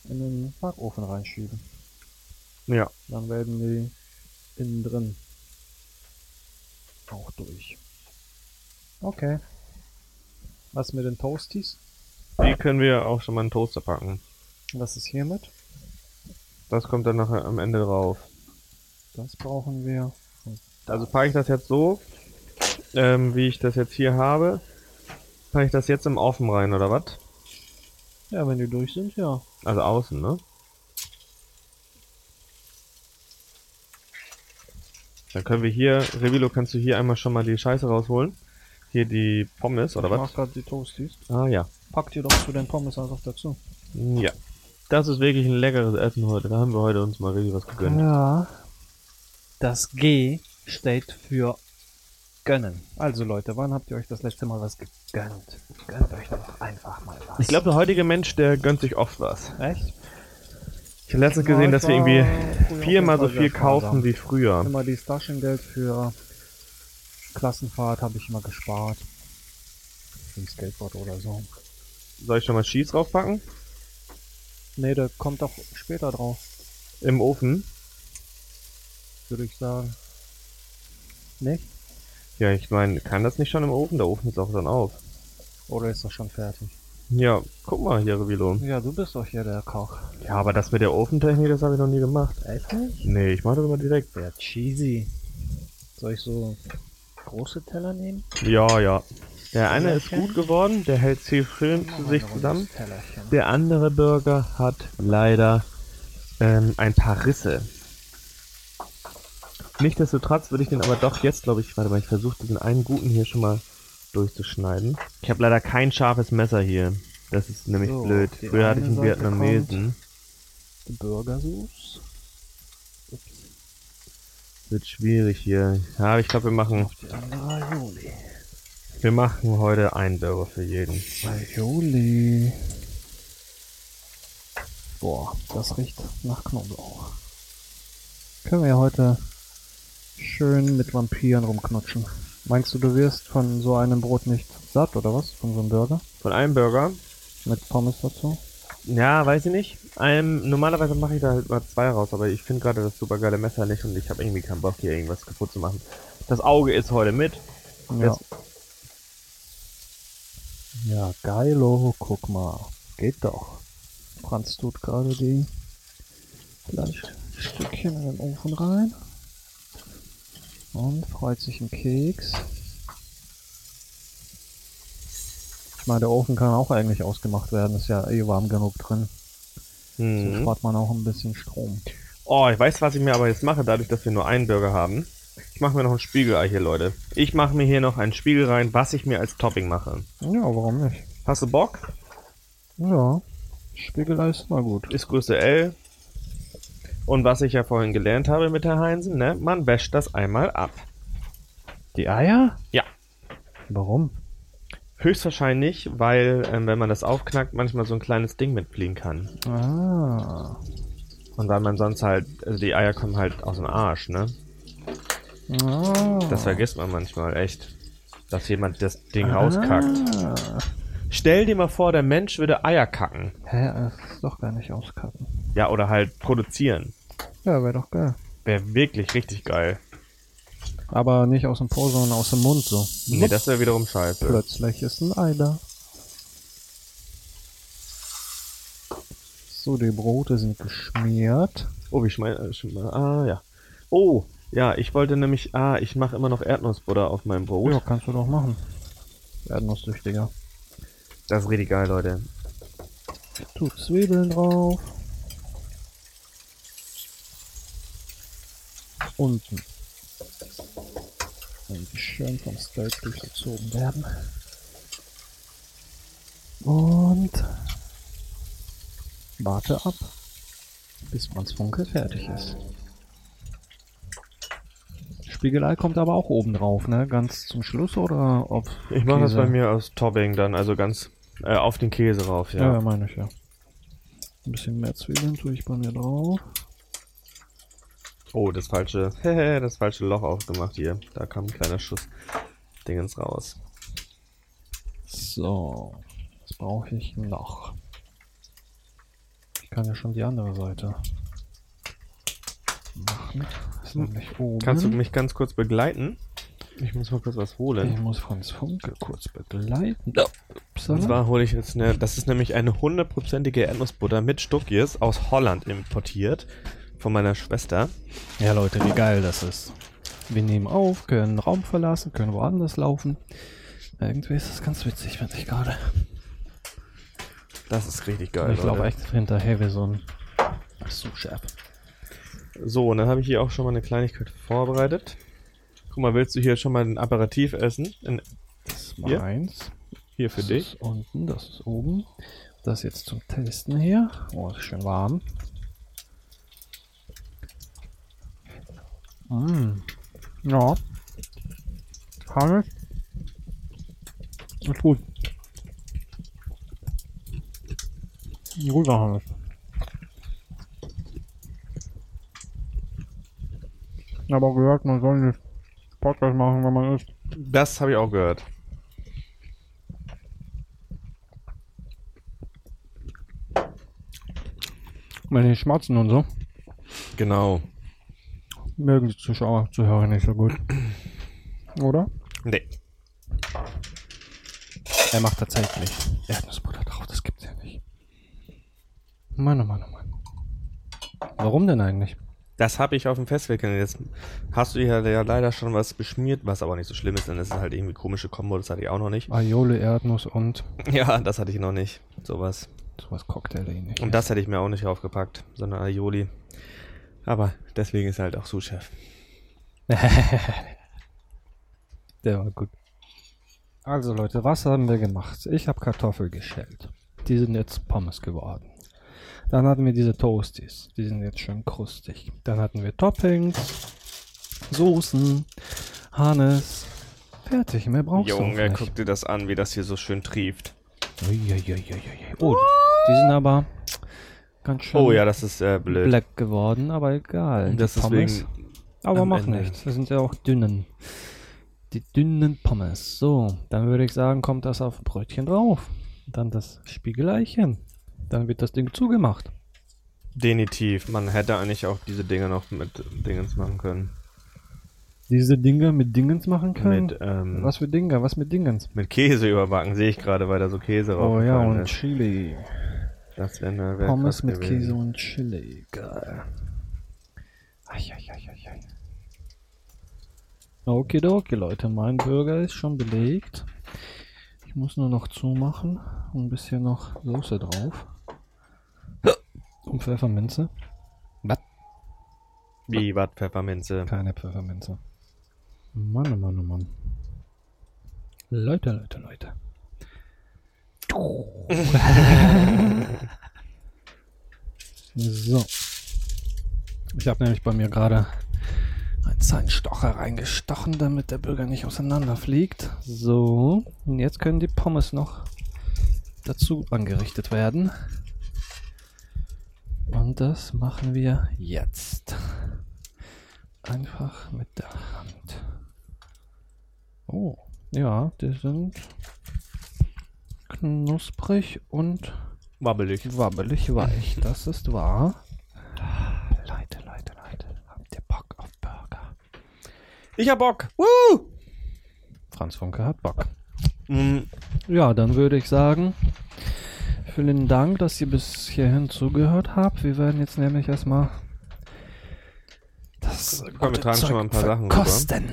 in den Backofen reinschieben. Ja. Dann werden die innen drin auch durch. Okay. Was mit den Toasties? Die können wir auch schon mal in den Toaster packen. Was ist hiermit? Das kommt dann nachher am Ende drauf. Das brauchen wir. Also packe ich das jetzt so, ähm, wie ich das jetzt hier habe. Packe ich das jetzt im Ofen rein, oder was? Ja, wenn die durch sind, ja. Also außen, ne? Dann können wir hier, Revilo, kannst du hier einmal schon mal die Scheiße rausholen? Hier die Pommes, oder ich mach was? grad die Toasties. Ah ja. Packt ihr doch zu den Pommes einfach dazu. Ja. Das ist wirklich ein leckeres Essen heute. Da haben wir heute uns mal richtig was gegönnt. Ja. Das G steht für gönnen. Also Leute, wann habt ihr euch das letzte Mal was gegönnt? Gönnt euch doch einfach mal was. Ich glaube, der heutige Mensch, der gönnt sich oft was. Echt? Ich habe letztens gesehen, dass wir irgendwie viermal so viel kaufen wie früher. Immer dieses Taschengeld für Klassenfahrt habe ich immer gespart. Für ein Skateboard oder so. Soll ich schon mal Cheese draufpacken? Nee, der kommt doch später drauf. Im Ofen? würde ich sagen. Nicht? Ja, ich meine, kann das nicht schon im Ofen? Der Ofen ist auch dann auf. Oder ist das schon fertig? Ja, guck mal hier, Revilo. Ja, du bist doch hier der Koch. Ja, aber das mit der Ofentechnik, das habe ich noch nie gemacht. Echt nicht? Nee, ich mache das immer direkt. Ja, cheesy. Soll ich so große Teller nehmen? Ja, ja. Der eine ist gut geworden, der hält viel schön zu sich zusammen. Der andere Burger hat leider ähm, ein paar Risse. Nichtsdestotrotz würde ich den aber doch jetzt, glaube ich, warte mal, ich versuche diesen einen guten hier schon mal durchzuschneiden. Ich habe leider kein scharfes Messer hier. Das ist nämlich So, blöd. Früher hatte ich eine einen Seite Vietnamesen. Die Burgersauce. Wird schwierig hier. Ja, ich glaube, wir machen, Aioli. wir machen heute einen Burger für jeden. Aioli. Boah, das riecht nach Knoblauch. Können wir ja heute schön mit Vampiren rumknutschen. Meinst du, du wirst von so einem Brot nicht satt oder was? Von so einem Burger? Von einem Burger Mit Pommes dazu? Ja, weiß ich nicht. Ähm, normalerweise mache ich da halt mal zwei raus, aber ich finde gerade das super geile Messer nicht und ich habe irgendwie keinen Bock hier irgendwas kaputt zu machen. Das Auge ist heute mit. Ja. Ja, geilo, guck mal. Geht doch. Franz tut gerade die Fleischstückchen in den Ofen rein. Und freut sich im Keks. Ich meine, der Ofen kann auch eigentlich ausgemacht werden, ist ja eh warm genug drin. So Mhm. spart man auch ein bisschen Strom. Oh, ich weiß, was ich mir aber jetzt mache, dadurch, dass wir nur einen Burger haben. Ich mache mir noch ein Spiegelei hier, Leute. Ich mache mir hier noch ein Spiegel rein, was ich mir als Topping mache. Ja, warum nicht? Hast du Bock? Ja, Spiegelei ist mal gut. Ist Größe L. Und was ich ja vorhin gelernt habe mit Herr Heinzen, ne? Man wäscht das einmal ab. Die Eier? Ja. Warum? Höchstwahrscheinlich, weil, ähm, wenn man das aufknackt, manchmal so ein kleines Ding mitfliegen kann. Ah. Und weil man sonst halt, also die Eier kommen halt aus dem Arsch, ne? ah. Das vergisst man manchmal echt. Dass jemand das Ding rauskackt. Stell dir mal vor, der Mensch würde Eier kacken. Hä, das ist doch gar nicht auskacken. Ja, oder halt produzieren. Ja, wäre doch geil. Wäre wirklich richtig geil. Aber nicht aus dem Po, sondern aus dem Mund so. Nee, das wäre wiederum scheiße. Plötzlich ist ein Ei da. So, die Brote sind geschmiert. Oh, wie schmeiß, äh, schme- ah, ja. Oh, ja, ich wollte nämlich, ah, ich mache immer noch Erdnussbutter auf meinem Brot. Ja, kannst du doch machen. Erdnusssüchtiger. Das ist richtig geil, Leute. Tu Zwiebeln drauf. Unten. Und die schön vom Steak durchgezogen werden. Und warte ab, bis Franz Funke fertig ist. Spiegelei kommt aber auch oben drauf, ne? Ganz zum Schluss oder auf Ich mache das bei mir aus Topping dann, also ganz äh, auf den Käse rauf, Ja, ja. meine ich ja. Ein bisschen mehr Zwiebeln tue ich bei mir drauf. Oh, das falsche, das falsche Loch aufgemacht hier. Da kam ein kleiner Schuss Dingens raus. So, was brauche ich noch? Ich kann ja schon die andere Seite machen. Kannst du mich ganz kurz begleiten? Ich muss mal kurz was Ich holen. muss Franz Funke kurz begleiten. Und Upsala. zwar hole ich jetzt eine, das ist nämlich eine hundertprozentige Erdnussbutter mit Stuckjes aus Holland importiert. Von meiner Schwester. Ja, Leute, wie geil das ist. Wir nehmen auf, können Raum verlassen, können woanders laufen. Irgendwie ist das ganz witzig, finde ich gerade. Das ist richtig geil. ich laufe Leute. echt hinterher wie so ein Sous-Chef. So, und dann habe ich hier auch schon mal eine Kleinigkeit vorbereitet. Guck mal, willst du hier schon mal ein Aperitif essen? In, Das ist Hier? meins. hier für das dich. ist unten, das ist oben. Das jetzt zum Testen hier. Oh, ist schön warm. Mm. Ja. Kann ich. Ist gut. Guter Hannes. Aber gehört, man soll nicht Podcast machen, wenn man isst. Das habe ich auch gehört. Wenn die schmatzen und so. Genau. mögen die Zuschauer, Zuhörer nicht so gut. Oder? Nee. Er macht tatsächlich Erdnussbutter drauf, das gibt's ja nicht. Mann, oh Mann, oh Mann. Warum denn eigentlich? Das habe ich auf dem Festival kennengelernt. Jetzt hast du ja, ja leider schon was beschmiert, was aber nicht so schlimm ist, denn es ist halt irgendwie komische Kombo, das hatte ich auch noch nicht. Aioli, Erdnuss und Ja, das hatte ich noch nicht. Sowas. sowas Cocktail ähnlich. Und das hätte ich mir auch nicht draufgepackt, sondern Aioli. Aber deswegen ist er halt auch Sous-Chef. Der war gut. Also Leute, was haben wir gemacht? Ich habe Kartoffel geschält. Die sind jetzt Pommes geworden. Dann hatten wir diese Toasties. Die sind jetzt schön krustig. Dann hatten wir Toppings, Soßen, Hannes. Fertig, mehr brauchst du Junge, guck dir das an, wie das hier so schön trieft. Uiuiuiui. Oh, die, die sind aber ganz schön Oh ja, das ist äh, blöd. black geworden, aber egal. Die Das ist Pommes- wegen Aber macht nichts. Das sind ja auch dünnen. Die dünnen Pommes. So, dann würde ich sagen, kommt das auf ein Brötchen drauf. Dann das Spiegeleichen. Dann wird das Ding zugemacht. Definitiv. Man hätte eigentlich auch diese Dinge noch mit Dingens machen können. Diese Dinger mit Dingens machen können? Mit, ähm, Was für Dinger? Was mit Dingens? mit Käse überbacken, sehe ich gerade, weil da so Käse Oh ja, und ist. Chili. Das wäre eine wär Pommes mit gewesen. Käse und Chili. Geil. Eieieiei. Okidoki, Leute. Mein Burger ist schon belegt. Ich muss nur noch zumachen. Und ein bisschen noch Soße drauf. Und Pfefferminze. Was? Wie, was, Pfefferminze? Keine Pfefferminze. Mann, oh Mann, oh Mann. Leute, Leute, Leute. so. Ich habe nämlich bei mir gerade einen Zahnstocher reingestochen, damit der Burger nicht auseinanderfliegt. So. Und jetzt können die Pommes noch dazu angerichtet werden. Und das machen wir jetzt. Einfach mit der Hand. Oh, ja, die sind knusprig und Wabbelig. wabbelig weich. Das ist wahr. Leute, Leute, Leute, habt ihr Bock auf Burger? Ich hab Bock. Woo! Franz Funke hat Bock. Mm, Ja, dann würde ich sagen, vielen Dank, dass ihr bis hierhin zugehört habt. Wir werden jetzt nämlich erstmal das Komm, wir tragen schon mal ein paar Sachen kosten.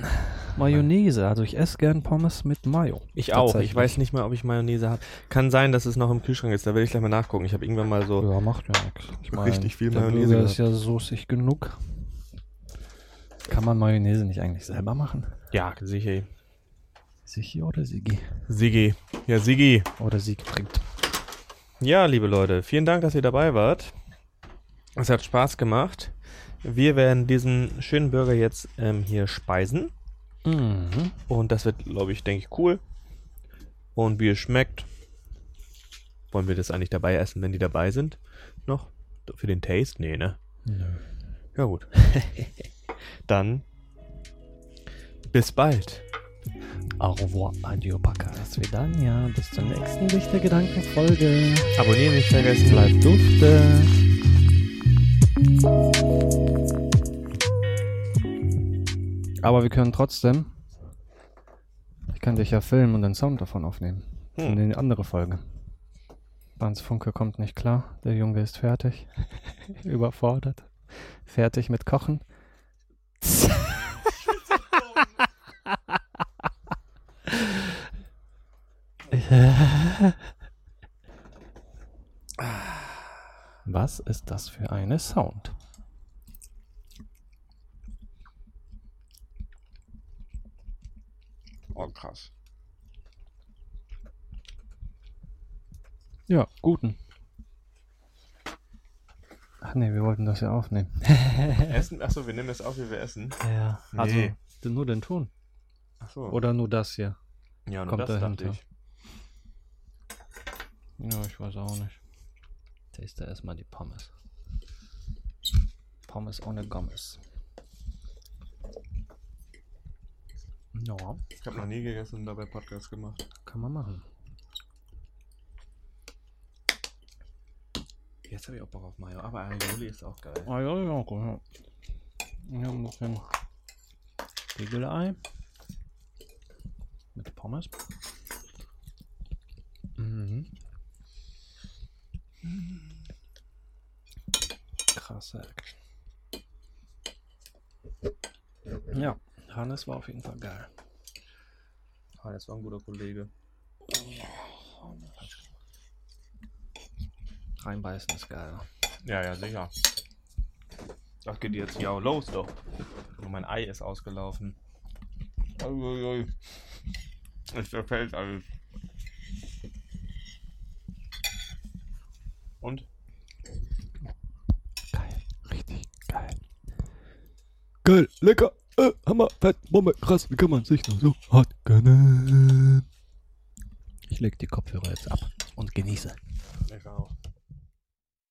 Mayonnaise, also ich esse gern Pommes mit Mayo. ich auch. Ich weiß nicht mal, ob ich Mayonnaise habe. Kann sein, dass es noch im Kühlschrank ist. Da will ich gleich mal nachgucken. Ich habe irgendwann mal so. Ja, macht ja nichts. Ich mein, Richtig viel der Mayonnaise Burger ist ja soßig genug. Kann man Mayonnaise nicht eigentlich selber machen? Ja, sicher. Sigi oder Sigi? Sigi. Ja, Sigi. Oder Siegfried. Ja, liebe Leute, vielen Dank, dass ihr dabei wart. Es hat Spaß gemacht. Wir werden diesen schönen Burger jetzt ähm, hier speisen. Mhm. Und das wird, glaube ich, denke ich, cool. Und wie es schmeckt, wollen wir das eigentlich dabei essen, wenn die dabei sind? Noch? Für den Taste? Nee, ne? Nö. Ja, gut. Dann bis bald. Au revoir, adieu, Bacas. Vidania. Bis zur nächsten Dichte Gedankenfolge. Abonnieren nicht vergessen. Bleibt dufte. Aber wir können trotzdem. Ich kann dich ja filmen und den Sound davon aufnehmen. Hm. In die andere Folge. Franz Funke kommt nicht klar. Der Junge ist fertig. Überfordert. Fertig mit Kochen. Was ist das für eine Sound? Oh, krass. Ja, guten. Ach nee, wir wollten das ja aufnehmen. Essen? Achso, wir nehmen das auf, wie wir essen. Ja, also Nee. nur den Ton. Achso. Oder nur das hier. ja, nur kommt das dachte dahinter. ich. Ja, ich weiß auch nicht. Taste erstmal die Pommes. Pommes ohne Gommes. Ja, Ich habe noch nie gegessen und dabei Podcast gemacht. kann man machen. Jetzt habe ich auch Bock auf Mayo, aber Aioli ist auch geil. Ah ja, ja, ja. Ja, ein bisschen Spiegelei. Mit Pommes. Mhm. Krasse Action. Ja, Hannes war auf jeden Fall geil. Hannes war ein guter Kollege. Reinbeißen ist geil. Ja, ja, sicher. Das geht jetzt hier auch los doch. Nur mein Ei ist ausgelaufen. Uiuiui. Es zerfällt alles. Und? Geil, richtig geil. Geil, lecker, äh, Hammer, fett, Bombe, krass, wie kann man sich nur so hart gönnen? Ich leg die Kopfhörer jetzt ab und genieße. Ich auch.